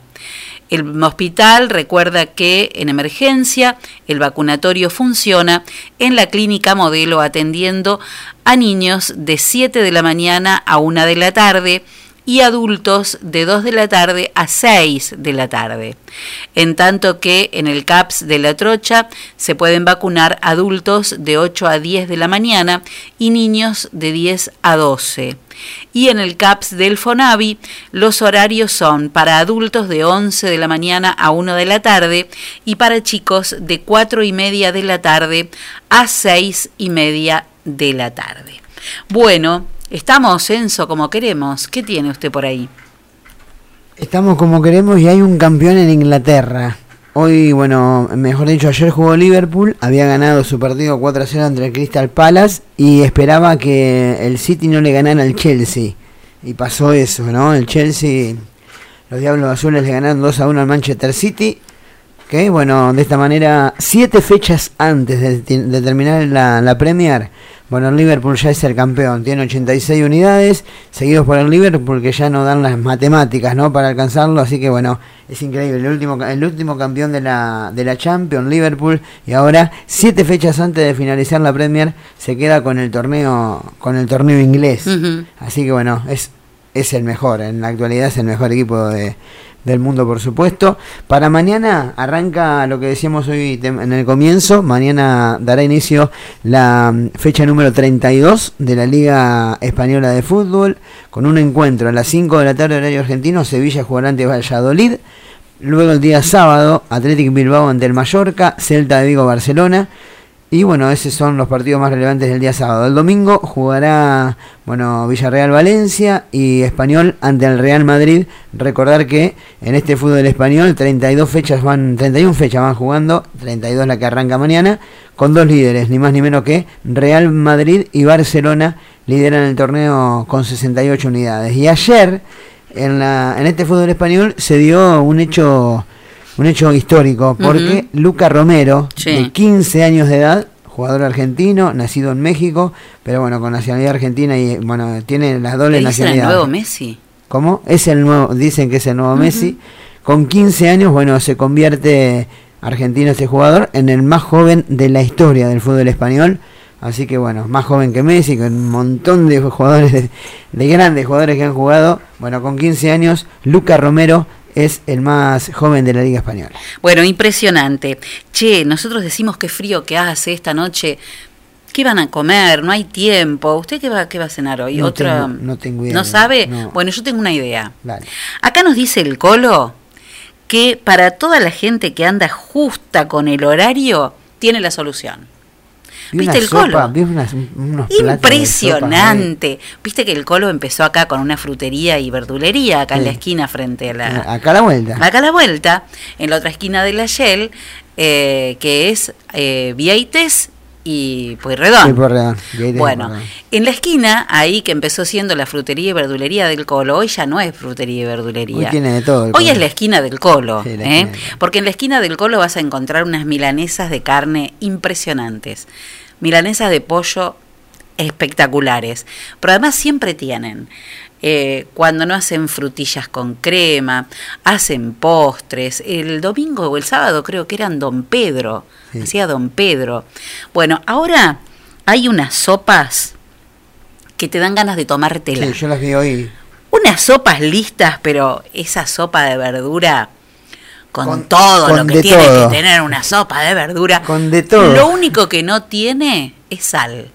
El hospital recuerda que en emergencia el vacunatorio funciona en la clínica modelo atendiendo a niños de 7 de la mañana a 1 de la tarde y adultos de 2 de la tarde a 6 de la tarde. En tanto que en el CAPS de la Trocha se pueden vacunar adultos de 8 a 10 de la mañana y niños de 10 a 12. Y en el CAPS del FONAVI los horarios son para adultos de 11 de la mañana a 1 de la tarde y para chicos de 4 y media de la tarde a 6 y media de la tarde. Bueno, estamos, Enzo, como queremos. ¿Qué tiene usted por ahí? Estamos como queremos y hay un campeón en Inglaterra. Hoy, bueno, mejor dicho, ayer jugó Liverpool, había ganado su partido 4-0 entre el Crystal Palace y esperaba que el City no le ganara al Chelsea. Y pasó eso, ¿no? El Chelsea, los Diablos Azules le ganaron 2-1 al Manchester City. Que, bueno, de esta manera, siete fechas antes de, de terminar la, la Premier, bueno, el Liverpool ya es el campeón, tiene 86 unidades, seguidos por el Liverpool que ya no dan las matemáticas, ¿no? Para alcanzarlo, así que bueno, es increíble, el último, el último campeón de la, de la Champions, Liverpool, y ahora, siete fechas antes de finalizar la Premier, se queda con el torneo, con el torneo inglés. Así que bueno, es, es el mejor, en la actualidad es el mejor equipo de, del mundo, por supuesto. Para mañana arranca lo que decíamos hoy en el comienzo. Mañana dará inicio la mm, fecha número 32 de la Liga Española de Fútbol con un encuentro a las 5 de la tarde horario argentino. Sevilla jugará ante Valladolid. Luego el día sábado, Athletic Bilbao ante el Mallorca, Celta de Vigo, Barcelona. Y bueno, esos son los partidos más relevantes del día sábado. El domingo jugará, bueno, Villarreal Valencia y Español ante el Real Madrid. Recordar que en este fútbol español 32 fechas van 31 fechas van jugando, 32 la que arranca mañana, con dos líderes, ni más ni menos que Real Madrid y Barcelona lideran el torneo con 68 unidades. Y ayer en la en este fútbol español se dio un hecho un hecho histórico, porque Luca Romero, Sí. de 15 años de edad, jugador argentino, nacido en México, pero bueno, con nacionalidad argentina y bueno, tiene las dobles ¿Le dicen el nacionalidades. nuevo Messi? ¿Cómo? Es el nuevo, dicen que es el nuevo Messi. Con 15 años, bueno, se convierte argentino este jugador en el más joven de la historia del fútbol español. Así que bueno, más joven que Messi, con un montón de jugadores, de, de grandes jugadores que han jugado. Bueno, con 15 años, Luca Romero es el más joven de la Liga Española. Bueno, impresionante. Che, nosotros decimos qué frío que hace esta noche. ¿Qué van a comer? No hay tiempo. ¿Usted qué va, qué va a cenar hoy? No ¿Otra? tengo- no tengo idea. ¿No sabe? No. Bueno, yo tengo una idea. Dale. Acá nos dice el Colo que para toda la gente que anda justa con el horario, tiene la solución. Vi ¿Viste el sopa, Colo? vi unas- unos platos de sopa, Impresionante. Viste que el Colo empezó acá con una frutería y verdulería, acá en la esquina frente a la... Acá a la vuelta. Acá a la vuelta, en la otra esquina de la Shell, eh, que es eh, Vieites y Pueyrredón. Sí, Pueyrredón, y Bueno, Pueyrredón. en la esquina, ahí que empezó siendo la frutería y verdulería del Colo, hoy ya no es frutería y verdulería. Hoy tiene de todo. Hoy es la esquina del Colo, Sí, ¿eh? del porque en la esquina del Colo vas a encontrar unas milanesas de carne impresionantes, milanesas de pollo espectaculares, pero además siempre tienen, eh, cuando no hacen frutillas con crema, hacen postres, el domingo o el sábado creo que eran Don Pedro, Sí. hacía Don Pedro. Bueno, ahora hay unas sopas que te dan ganas de tomártela. Sí, yo las vi hoy. Unas sopas listas, pero esa sopa de verdura con, Con- todo con lo que tiene todo. que tener una sopa de verdura. Con de todo. Lo único que no tiene es sal.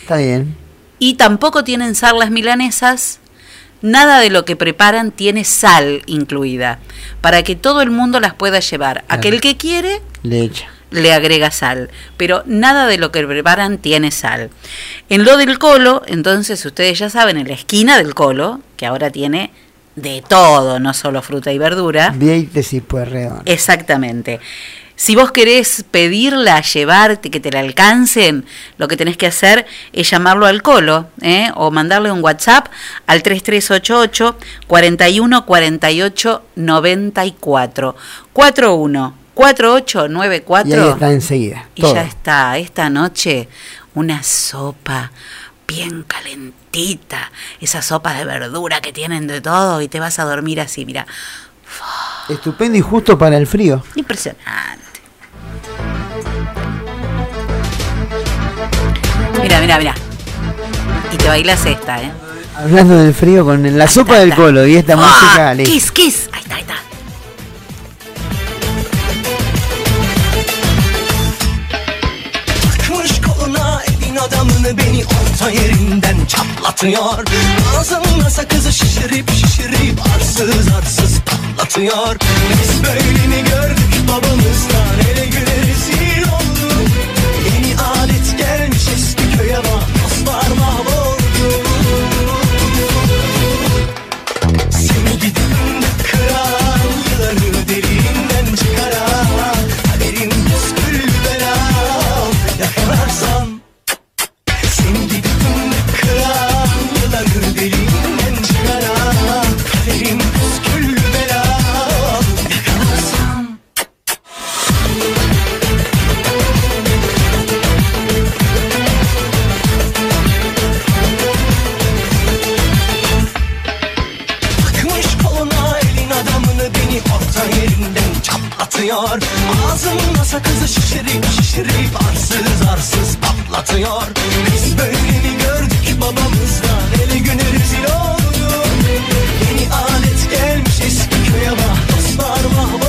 Está bien. Y tampoco tienen sal las milanesas. Nada de lo que preparan tiene sal incluida, para que todo el mundo las pueda llevar. Aquel que quiere Le echa. le agrega sal, pero nada de lo que preparan tiene sal. En lo del colo, entonces ustedes ya saben, en la esquina del colo, que ahora tiene de todo, no solo fruta y verdura, Vieites y Pueyrredón. exactamente. Si vos querés pedirla, llevarte, que te la alcancen, lo que tenés que hacer es llamarlo al colo ¿eh? o mandarle un WhatsApp al 3388 41 48 94 41 48 94 Y ahí está enseguida. y todo. ya está, esta noche, una sopa bien calentita, esa sopa de verdura que tienen de todo y te vas a dormir así, mira, Estupendo y justo para el frío. impresionante. Mira, mira, mira. Y te bailas esta, ¿eh? Hablando del frío con la sopa del colo y esta música. ¡Ah! listo. Kiss, kiss. Ahí está, ahí está. Takmış koluna evin adamını beni orta yerinden çatlatıyor Ağzımda sakızı şişirip şişirip arsız arsız patlatıyor Biz böyle mi gördük babamızdan ele güne rezil Kıyamam çatlatıyor Ağzımda sakızı şişirip şişirip arsız arsız patlatıyor. Biz böyle mi gördük babamızdan ele güne rezil oldu Yeni alet gelmiş eski köye bak dostlar Seni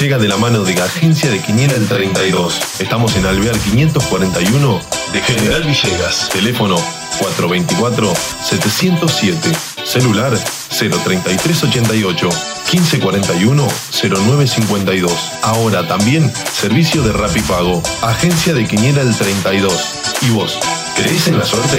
llega de la mano de Agencia de Quiniela el 32. Estamos en Alvear 541 de General Villegas. Teléfono 424-707. Celular 03388 1541 0952. Ahora también servicio de Rapipago. Agencia de Quiniela el 32. ¿Y vos? ¿Crees en la suerte?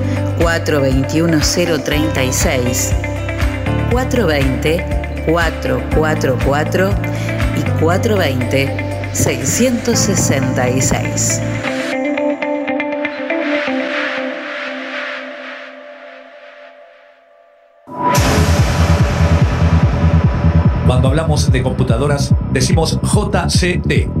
036 420 444 y 420 666. Cuando hablamos de computadoras, decimos JCT.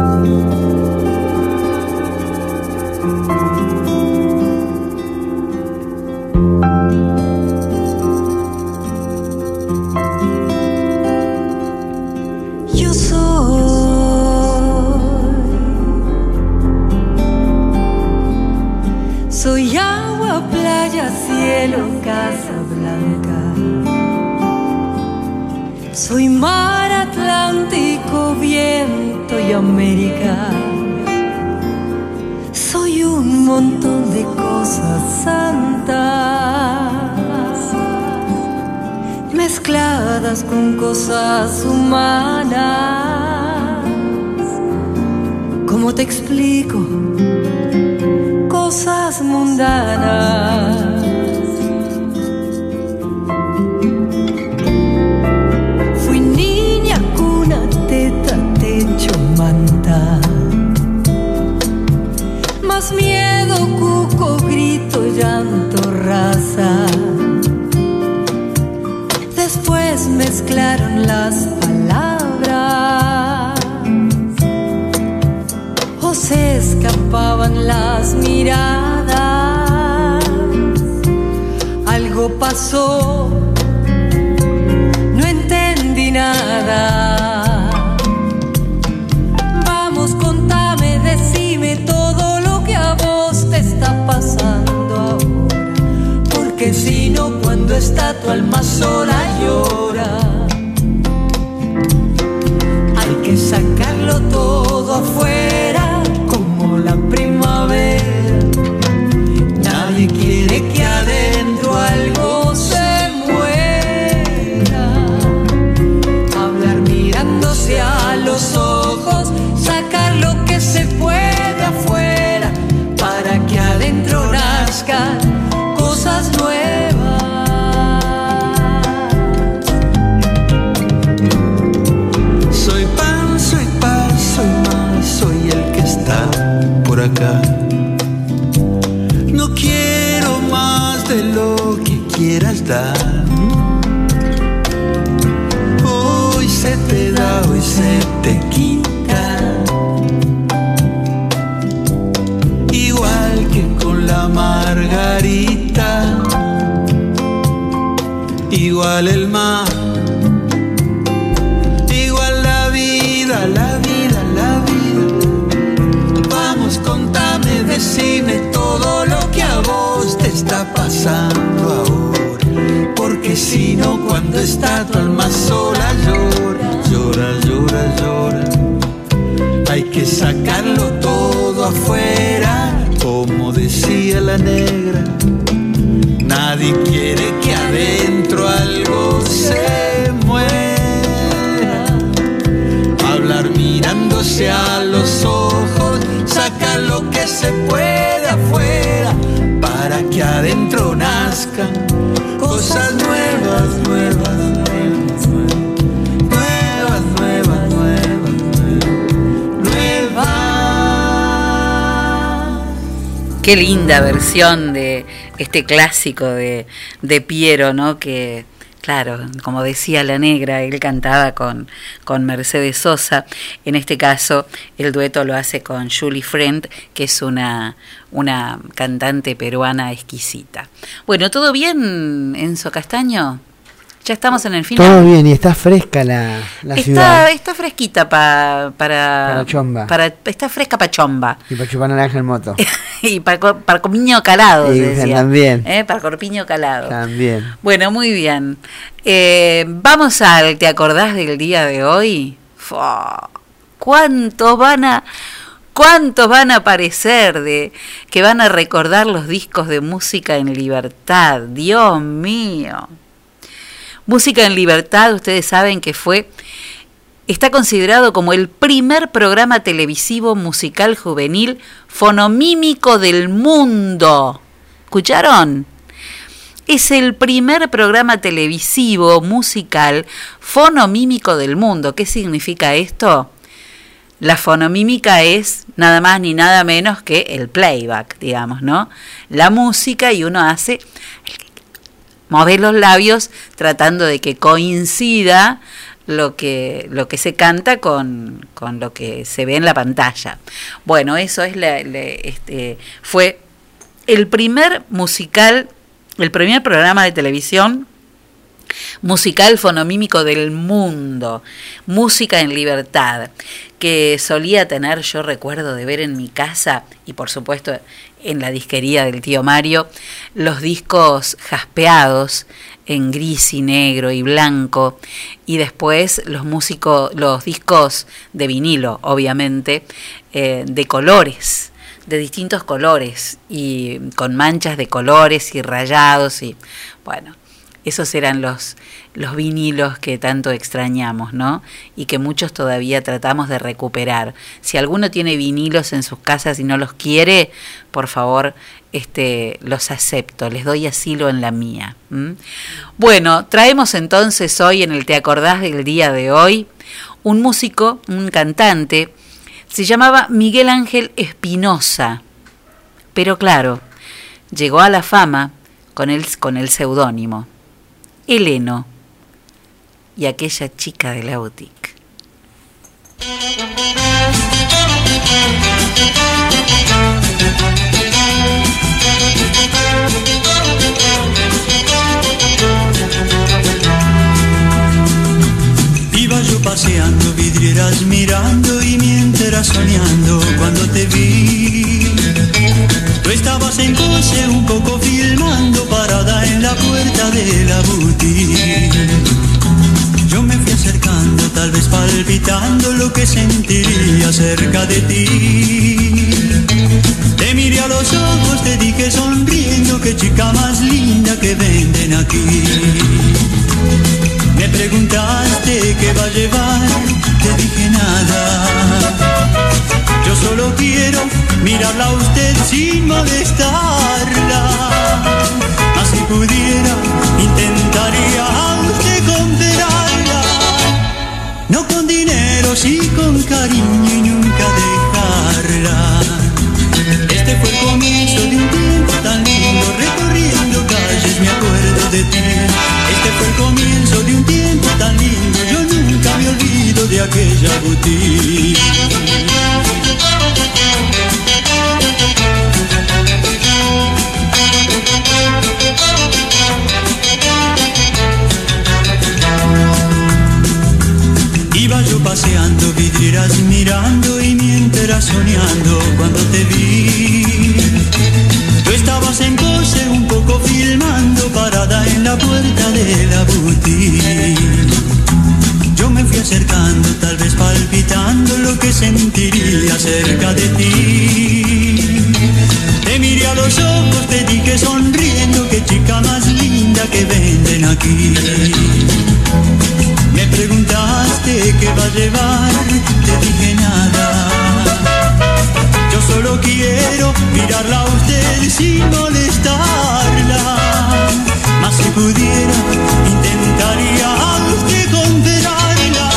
Yo Porque si no, cuando está tu alma sola llora. Hay que sacarlo todo afuera No quiero más de lo que quieras dar. Hoy se te da, hoy se te quita. Igual que con la margarita. Igual el mar. Porque si no, cuando está tu alma sola, llora, llora, llora, llora. Hay que sacarlo todo afuera, como decía la negra. Nadie quiere que adentro algo se muera. Hablar mirándose a los ojos, sacar lo que se puede que adentro nazcan cosas nuevas, nuevas, nuevas, nuevas, nuevas, nuevas, nuevas. Qué linda versión de este clásico de, Piero, ¿no? Claro, como decía la negra, él cantaba con, con Mercedes Sosa. En este caso, el dueto lo hace con Julie Friend, que es una, una cantante peruana exquisita. Bueno, ¿todo bien, Enzo Castaño? Ya estamos en el final. Todo bien, y está fresca la, la está, ciudad. está fresquita pa- para, Para chomba. para- está fresca para chomba. Y para chupar naranja en moto. y para, para corpiño calado, Y se decía. también. ¿Eh? Para corpiño calado. También. Bueno, muy bien. Eh, vamos al ¿Te acordás del día de hoy? Fua, ¿Cuántos van a... ¿Cuántos van a aparecer de que van a recordar los discos de música en libertad? Dios mío. Música en Libertad, ustedes saben que fue, está considerado como el primer programa televisivo musical juvenil fonomímico del mundo. ¿Escucharon? Es el primer programa televisivo musical fonomímico del mundo. ¿Qué significa esto? La fonomímica es nada más ni nada menos que el playback, digamos, ¿no? La música y uno hace mover los labios tratando de que coincida lo que, lo que se canta con, con lo que se ve en la pantalla. Bueno, eso es la, este, fue el primer musical, el primer programa de televisión musical fonomímico del mundo, música en libertad, que solía tener, yo recuerdo de ver en mi casa y por supuesto en la disquería del tío Mario, los discos jaspeados en gris y negro y blanco y después los músicos, los discos de vinilo, obviamente, eh, de colores de distintos colores y con manchas de colores y rayados y bueno, esos eran los, los vinilos que tanto extrañamos, ¿no? Y que muchos todavía tratamos de recuperar. Si alguno tiene vinilos en sus casas y no los quiere, por favor, este, los acepto, les doy asilo en la mía. Bueno, traemos entonces hoy en el Te acordás del día de hoy un músico, un cantante, se llamaba Miguel Ángel Espinosa, pero claro, llegó a la fama con el, con el seudónimo Heleno y aquella chica de la boutique. Iba yo paseando, vidrieras mirando y mientras soñando cuando te vi. Tú estabas en coche un poco filmando parada en la de la boutique. Yo me fui acercando, tal vez palpitando lo que sentiría cerca de ti. Te miré a los ojos, te dije sonriendo, qué chica más linda que venden aquí. Me preguntaste qué va a llevar, te dije nada. Yo solo quiero mirarla a usted sin molestarla. Pudiera, intentaría a usted comprarla. No con dinero, sí con cariño y nunca dejarla. Este fue el comienzo de un tiempo tan lindo, recorriendo calles me acuerdo de ti. Este fue el comienzo de un tiempo tan lindo, yo nunca me olvido de aquella boutique. Iba yo paseando, vidrieras mirando y mientras soñando cuando te vi. Tú estabas en coche un poco filmando parada en la puerta de la boutique. Yo me fui acercando, tal vez palpitando lo que sentiría cerca de ti. A los ojos, te dije sonriendo, qué chica más linda que venden aquí. Me preguntaste qué va a llevar, te dije nada. Yo solo quiero mirarla a usted sin molestarla. Mas si pudiera, intentaría a usted comprarla.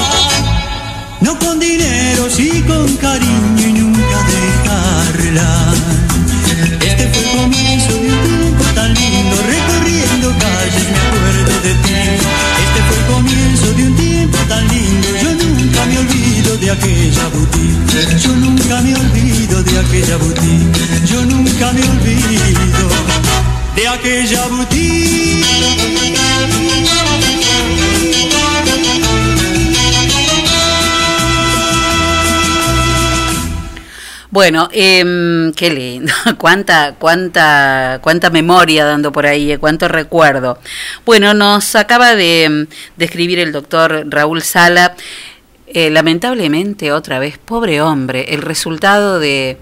No con dinero, sí con cariño y nunca dejarla. Comienzo de un tiempo tan lindo, recorriendo calles me acuerdo de ti. Este fue el comienzo de un tiempo tan lindo, yo nunca me olvido de aquella boutique. Yo nunca me olvido de aquella boutique. Yo nunca me olvido de aquella Bueno, em, qué lindo, cuánta, cuánta, cuánta memoria dando por ahí, eh, cuánto recuerdo. Bueno, nos acaba de, de escribir el doctor Raúl Sala, eh, lamentablemente otra vez, pobre hombre, el resultado de,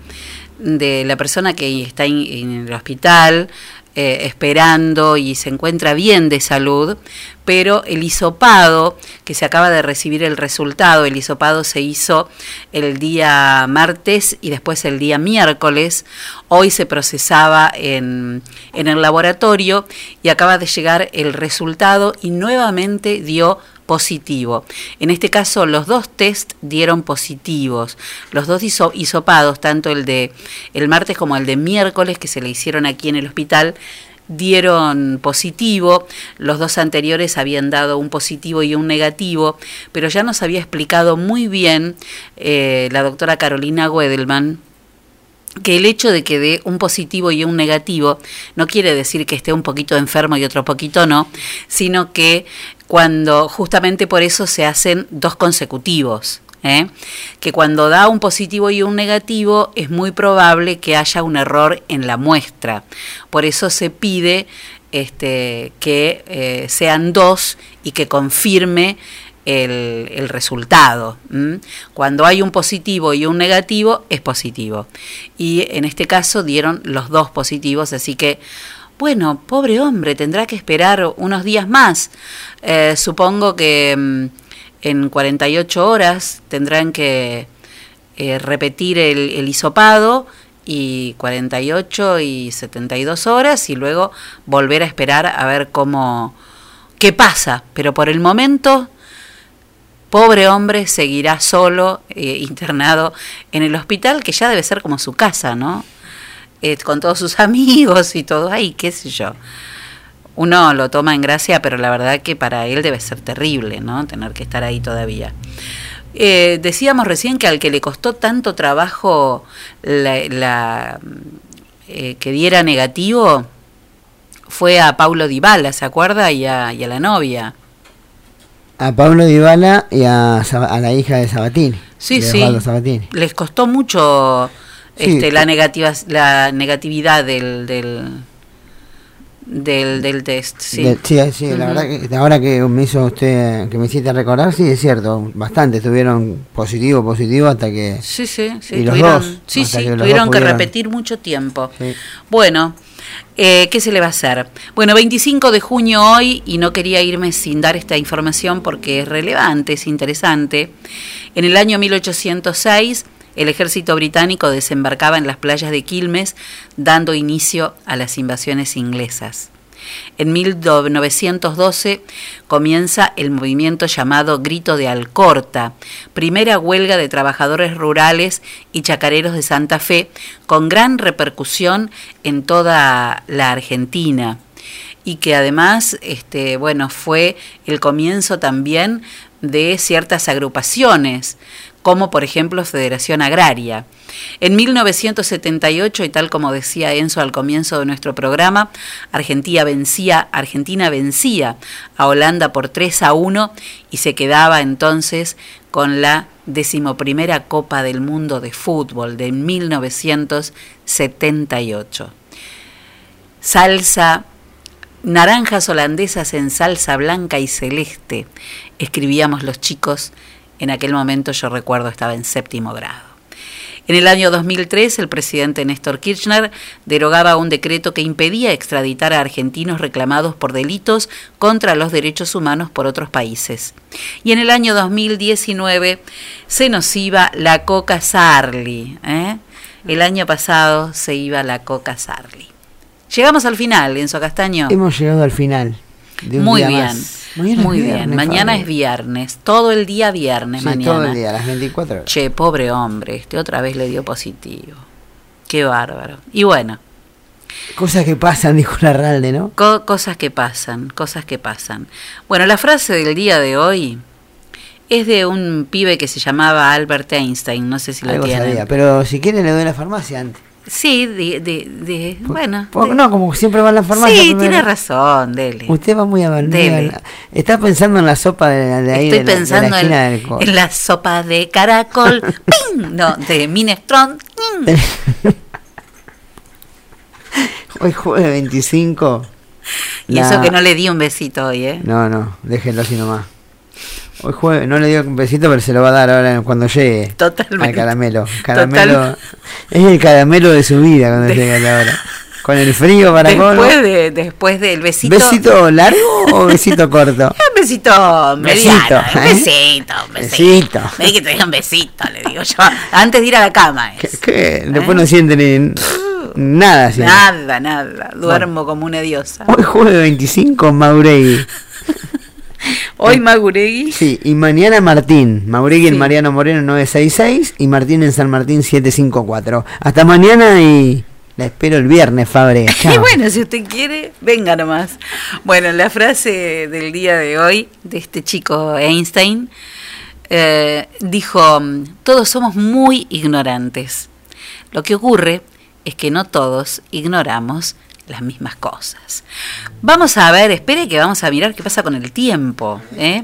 de la persona que está en el hospital, eh, esperando y se encuentra bien de salud, pero el hisopado, que se acaba de recibir el resultado, el hisopado se hizo el día martes y después el día miércoles, hoy se procesaba en, en el laboratorio y acaba de llegar el resultado y nuevamente dio positivo. En este caso, los dos test dieron positivos. Los dos hiso- hisopados, tanto el de el martes como el de miércoles, que se le hicieron aquí en el hospital, dieron positivo, los dos anteriores habían dado un positivo y un negativo, pero ya nos había explicado muy bien eh, la doctora Carolina Wedelman, que el hecho de que dé un positivo y un negativo no quiere decir que esté un poquito enfermo y otro poquito no, sino que cuando justamente por eso se hacen dos consecutivos. ¿eh? que cuando da un positivo y un negativo es muy probable que haya un error en la muestra. Por eso se pide este, que eh, sean dos y que confirme el, resultado. Cuando hay un positivo y un negativo, es positivo. Y en este caso dieron los dos positivos, así que, bueno, pobre hombre, tendrá que esperar unos días más. Eh, supongo que mm, en 48 horas tendrán que eh, repetir el, el hisopado y 48 y 72 horas y luego volver a esperar a ver cómo qué pasa, pero por el momento pobre hombre seguirá solo eh, internado en el hospital que ya debe ser como su casa, ¿no? Eh, con todos sus amigos y todo ahí, qué sé yo. Uno lo toma en gracia, pero la verdad que para él debe ser terrible, ¿no? Tener que estar ahí todavía. Eh, decíamos recién que al que le costó tanto trabajo la, eh, que diera negativo fue a Paulo Dybala, ¿se acuerda? Y a, y a la novia. A Pablo Dybala y a, a la hija de Sabatini. Sí, de sí. Sabatini. Les costó mucho Sí, este, la, negativa, la negatividad del, del, del, del test. Sí, De- sí, sí, la verdad que ahora que me hizo usted, que me hiciste recordar, sí, es cierto, bastante, estuvieron positivo, positivo hasta que... Sí, sí, sí. Y los tuvieron, dos, sí, sí, que tuvieron que repetir mucho tiempo. Bueno, eh, ¿qué se le va a hacer? Bueno, 25 de junio hoy, y no quería irme sin dar esta información porque es relevante, es interesante. En el año 1806, el ejército británico desembarcaba en las playas de Quilmes, dando inicio a las invasiones inglesas. En 1912 comienza el movimiento llamado Grito de Alcorta, primera huelga de trabajadores rurales y chacareros de Santa Fe, con gran repercusión en toda la Argentina. Y que además este, bueno, fue el comienzo también de ciertas agrupaciones, como por ejemplo Federación Agraria. En 1978, y tal como decía Enzo al comienzo de nuestro programa, Argentina vencía, Argentina vencía a Holanda por 3 a 1 y se quedaba entonces con la decimoprimera Copa del Mundo de Fútbol de 1978. Salsa Naranjas holandesas en salsa blanca y celeste, escribíamos los chicos, en aquel momento yo recuerdo estaba en séptimo grado. En el año 2003, el presidente Néstor Kirchner derogaba un decreto que impedía extraditar a argentinos reclamados por delitos contra los derechos humanos por otros países. Y en el año 2019 se nos iba la Coca Sarli. ¿eh? El año pasado se iba la Coca Sarli. Llegamos al final, Enzo Castaño. Hemos llegado al final. De un Muy día bien, más. Mañana muy bien. mañana es viernes, todo el día viernes Sí, mañana. todo el día, las 24 horas. Che, pobre hombre, este otra vez le dio positivo. Qué bárbaro. Y bueno, Cosas que pasan, dijo Larralde, ¿no? co- cosas que pasan, cosas que pasan. Bueno, la frase del día de hoy es de un pibe que se llamaba Albert Einstein, no sé si lo tienen. sabía, pero si quiere le doy la farmacia antes. Sí, de, de, de- bueno. No, como siempre va a la farmacia. sí, primero. tiene razón, dele. Usted va muy a muy Dele. a- Está pensando en la sopa de, de ahí. Estoy la- de la pensando en, del en la sopa de caracol, ¡ping! no, de minestrón. Hoy jueves 25. Y la- eso que no le di un besito hoy, ¿eh? No, no, déjenlo así nomás. Hoy jueves, no le dio un besito, pero se lo va a dar ahora cuando llegue. Totalmente. Al caramelo. Caramelo. Total- Es el caramelo de su vida cuando De- llegue la hora. Con el frío para. Después, de, después del besito. ¿Besito largo o besito corto? Un besito mediano. Besito, Un ¿eh? besito, besito. Besito. Vení que te un besito, le digo yo. Antes de ir a la cama. es. ¿Qué? Después no siente ni nada. Nada, nada. Duermo como una diosa. Hoy jueves 25, Mauregui. Hoy Maguregui. Sí, y mañana Martín. Mauregui en Mariano Moreno 966 y Martín en San Martín 754. Hasta mañana y la espero el viernes, Fabre. Y bueno, si usted quiere, venga nomás. Bueno, la frase del día de hoy de este chico Einstein eh, dijo, todos somos muy ignorantes. Lo que ocurre es que no todos ignoramos las mismas cosas. Vamos a ver, espere que vamos a mirar qué pasa con el tiempo. ¿eh?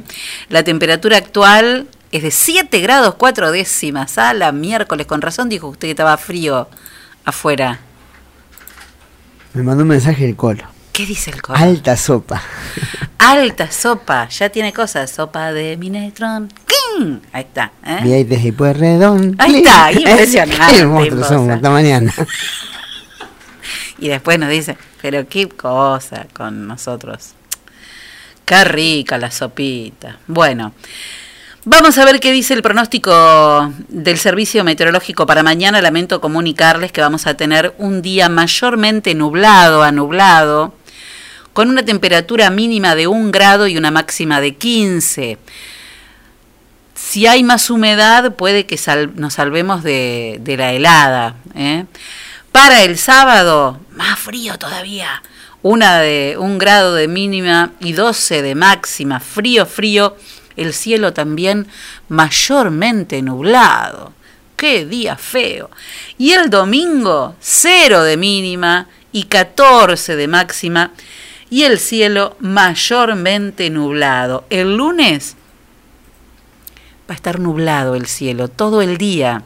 La temperatura actual es de 7 grados 4 décimas a la miércoles. Con razón dijo usted que estaba frío afuera. Me mandó un mensaje el colo. ¿Qué dice el colo? Alta sopa. Alta sopa, ya tiene cosas. Sopa de minestrón. ¡King! Ahí está. ¿eh? Y Pueyrredón. Ahí está, impresionante, Qué monstruos somos, hasta mañana. Y después nos dice, pero qué cosa con nosotros. Qué rica la sopita. Bueno, vamos a ver qué dice el pronóstico del Servicio Meteorológico para mañana. Lamento comunicarles que vamos a tener un día mayormente nublado a nublado, con una temperatura mínima de 1 grado y una máxima de 15. Si hay más humedad, puede que sal- nos salvemos de, de la helada. ¿eh? Para el sábado, más frío todavía. Una de un grado de mínima y 12 de máxima. Frío, frío. El cielo también mayormente nublado. Qué día feo. Y el domingo, 0 de mínima y 14 de máxima. Y el cielo mayormente nublado. El lunes va a estar nublado el cielo todo el día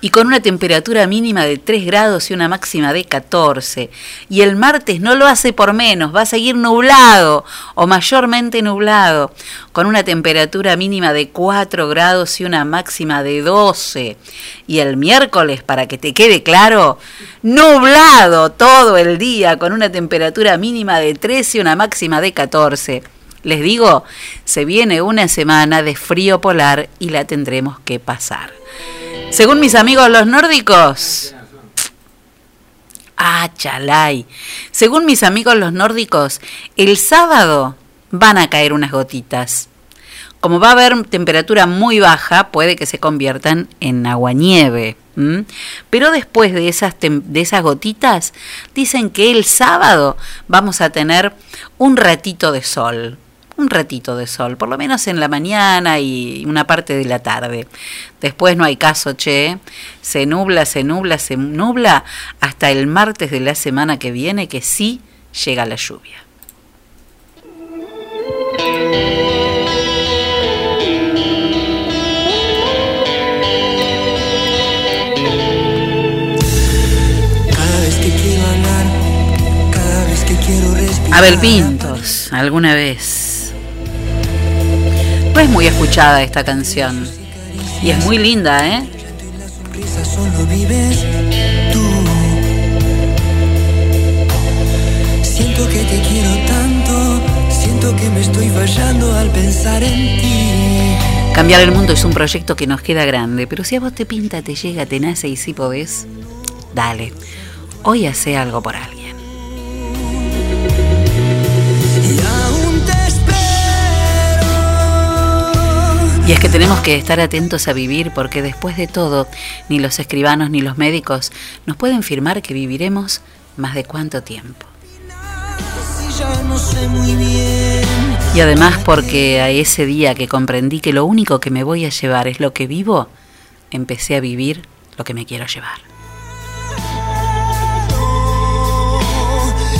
y con una temperatura mínima de 3 grados y una máxima de 14. Y el martes no lo hace por menos, va a seguir nublado o mayormente nublado, con una temperatura mínima de 4 grados y una máxima de 12. Y el miércoles, para que te quede claro, nublado todo el día, con una temperatura mínima de 13 y una máxima de 14. Les digo, se viene una semana de frío polar y la tendremos que pasar. Según mis amigos los nórdicos. Ah, chalay. Según mis amigos los nórdicos, el sábado van a caer unas gotitas. Como va a haber temperatura muy baja, puede que se conviertan en aguanieve. ¿m? Pero después de esas, de esas gotitas, dicen que el sábado vamos a tener un ratito de sol. Un ratito de sol, por lo menos en la mañana y una parte de la tarde. Después no hay caso, che. Se nubla, se nubla, se nubla hasta el martes de la semana que viene que sí llega la lluvia. Abel Pintos, alguna vez. No es muy escuchada esta canción. Y es muy linda, ¿eh? Prisa solo vives tú. Siento que te quiero tanto, siento que me estoy fallando al pensar en ti. Cambiar el mundo es un proyecto que nos queda grande, pero si a vos te pinta, te llega, te nace y si podés, dale. Hoy hace algo por alguien. Es que tenemos que estar atentos a vivir porque después de todo, ni los escribanos ni los médicos nos pueden firmar que viviremos más de cuánto tiempo. Y además porque a ese día que comprendí que lo único que me voy a llevar es lo que vivo, empecé a vivir lo que me quiero llevar.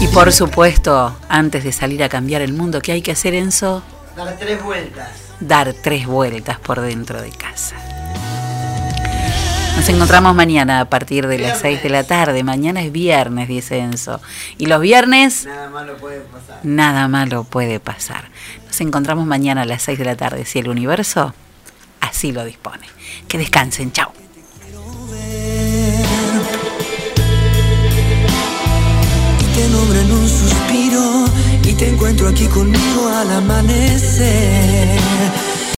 Y por supuesto, antes de salir a cambiar el mundo, ¿qué hay que hacer, Enzo? Dar tres vueltas. Dar tres vueltas por dentro de casa. Nos encontramos mañana a partir de las 6 de la tarde. Mañana es viernes, dice Enzo. Y los viernes Nada malo puede pasar. nada malo puede pasar. Nos encontramos mañana a las 6 de la tarde, si el universo así lo dispone. Que descansen, chao. Te encuentro aquí conmigo al amanecer.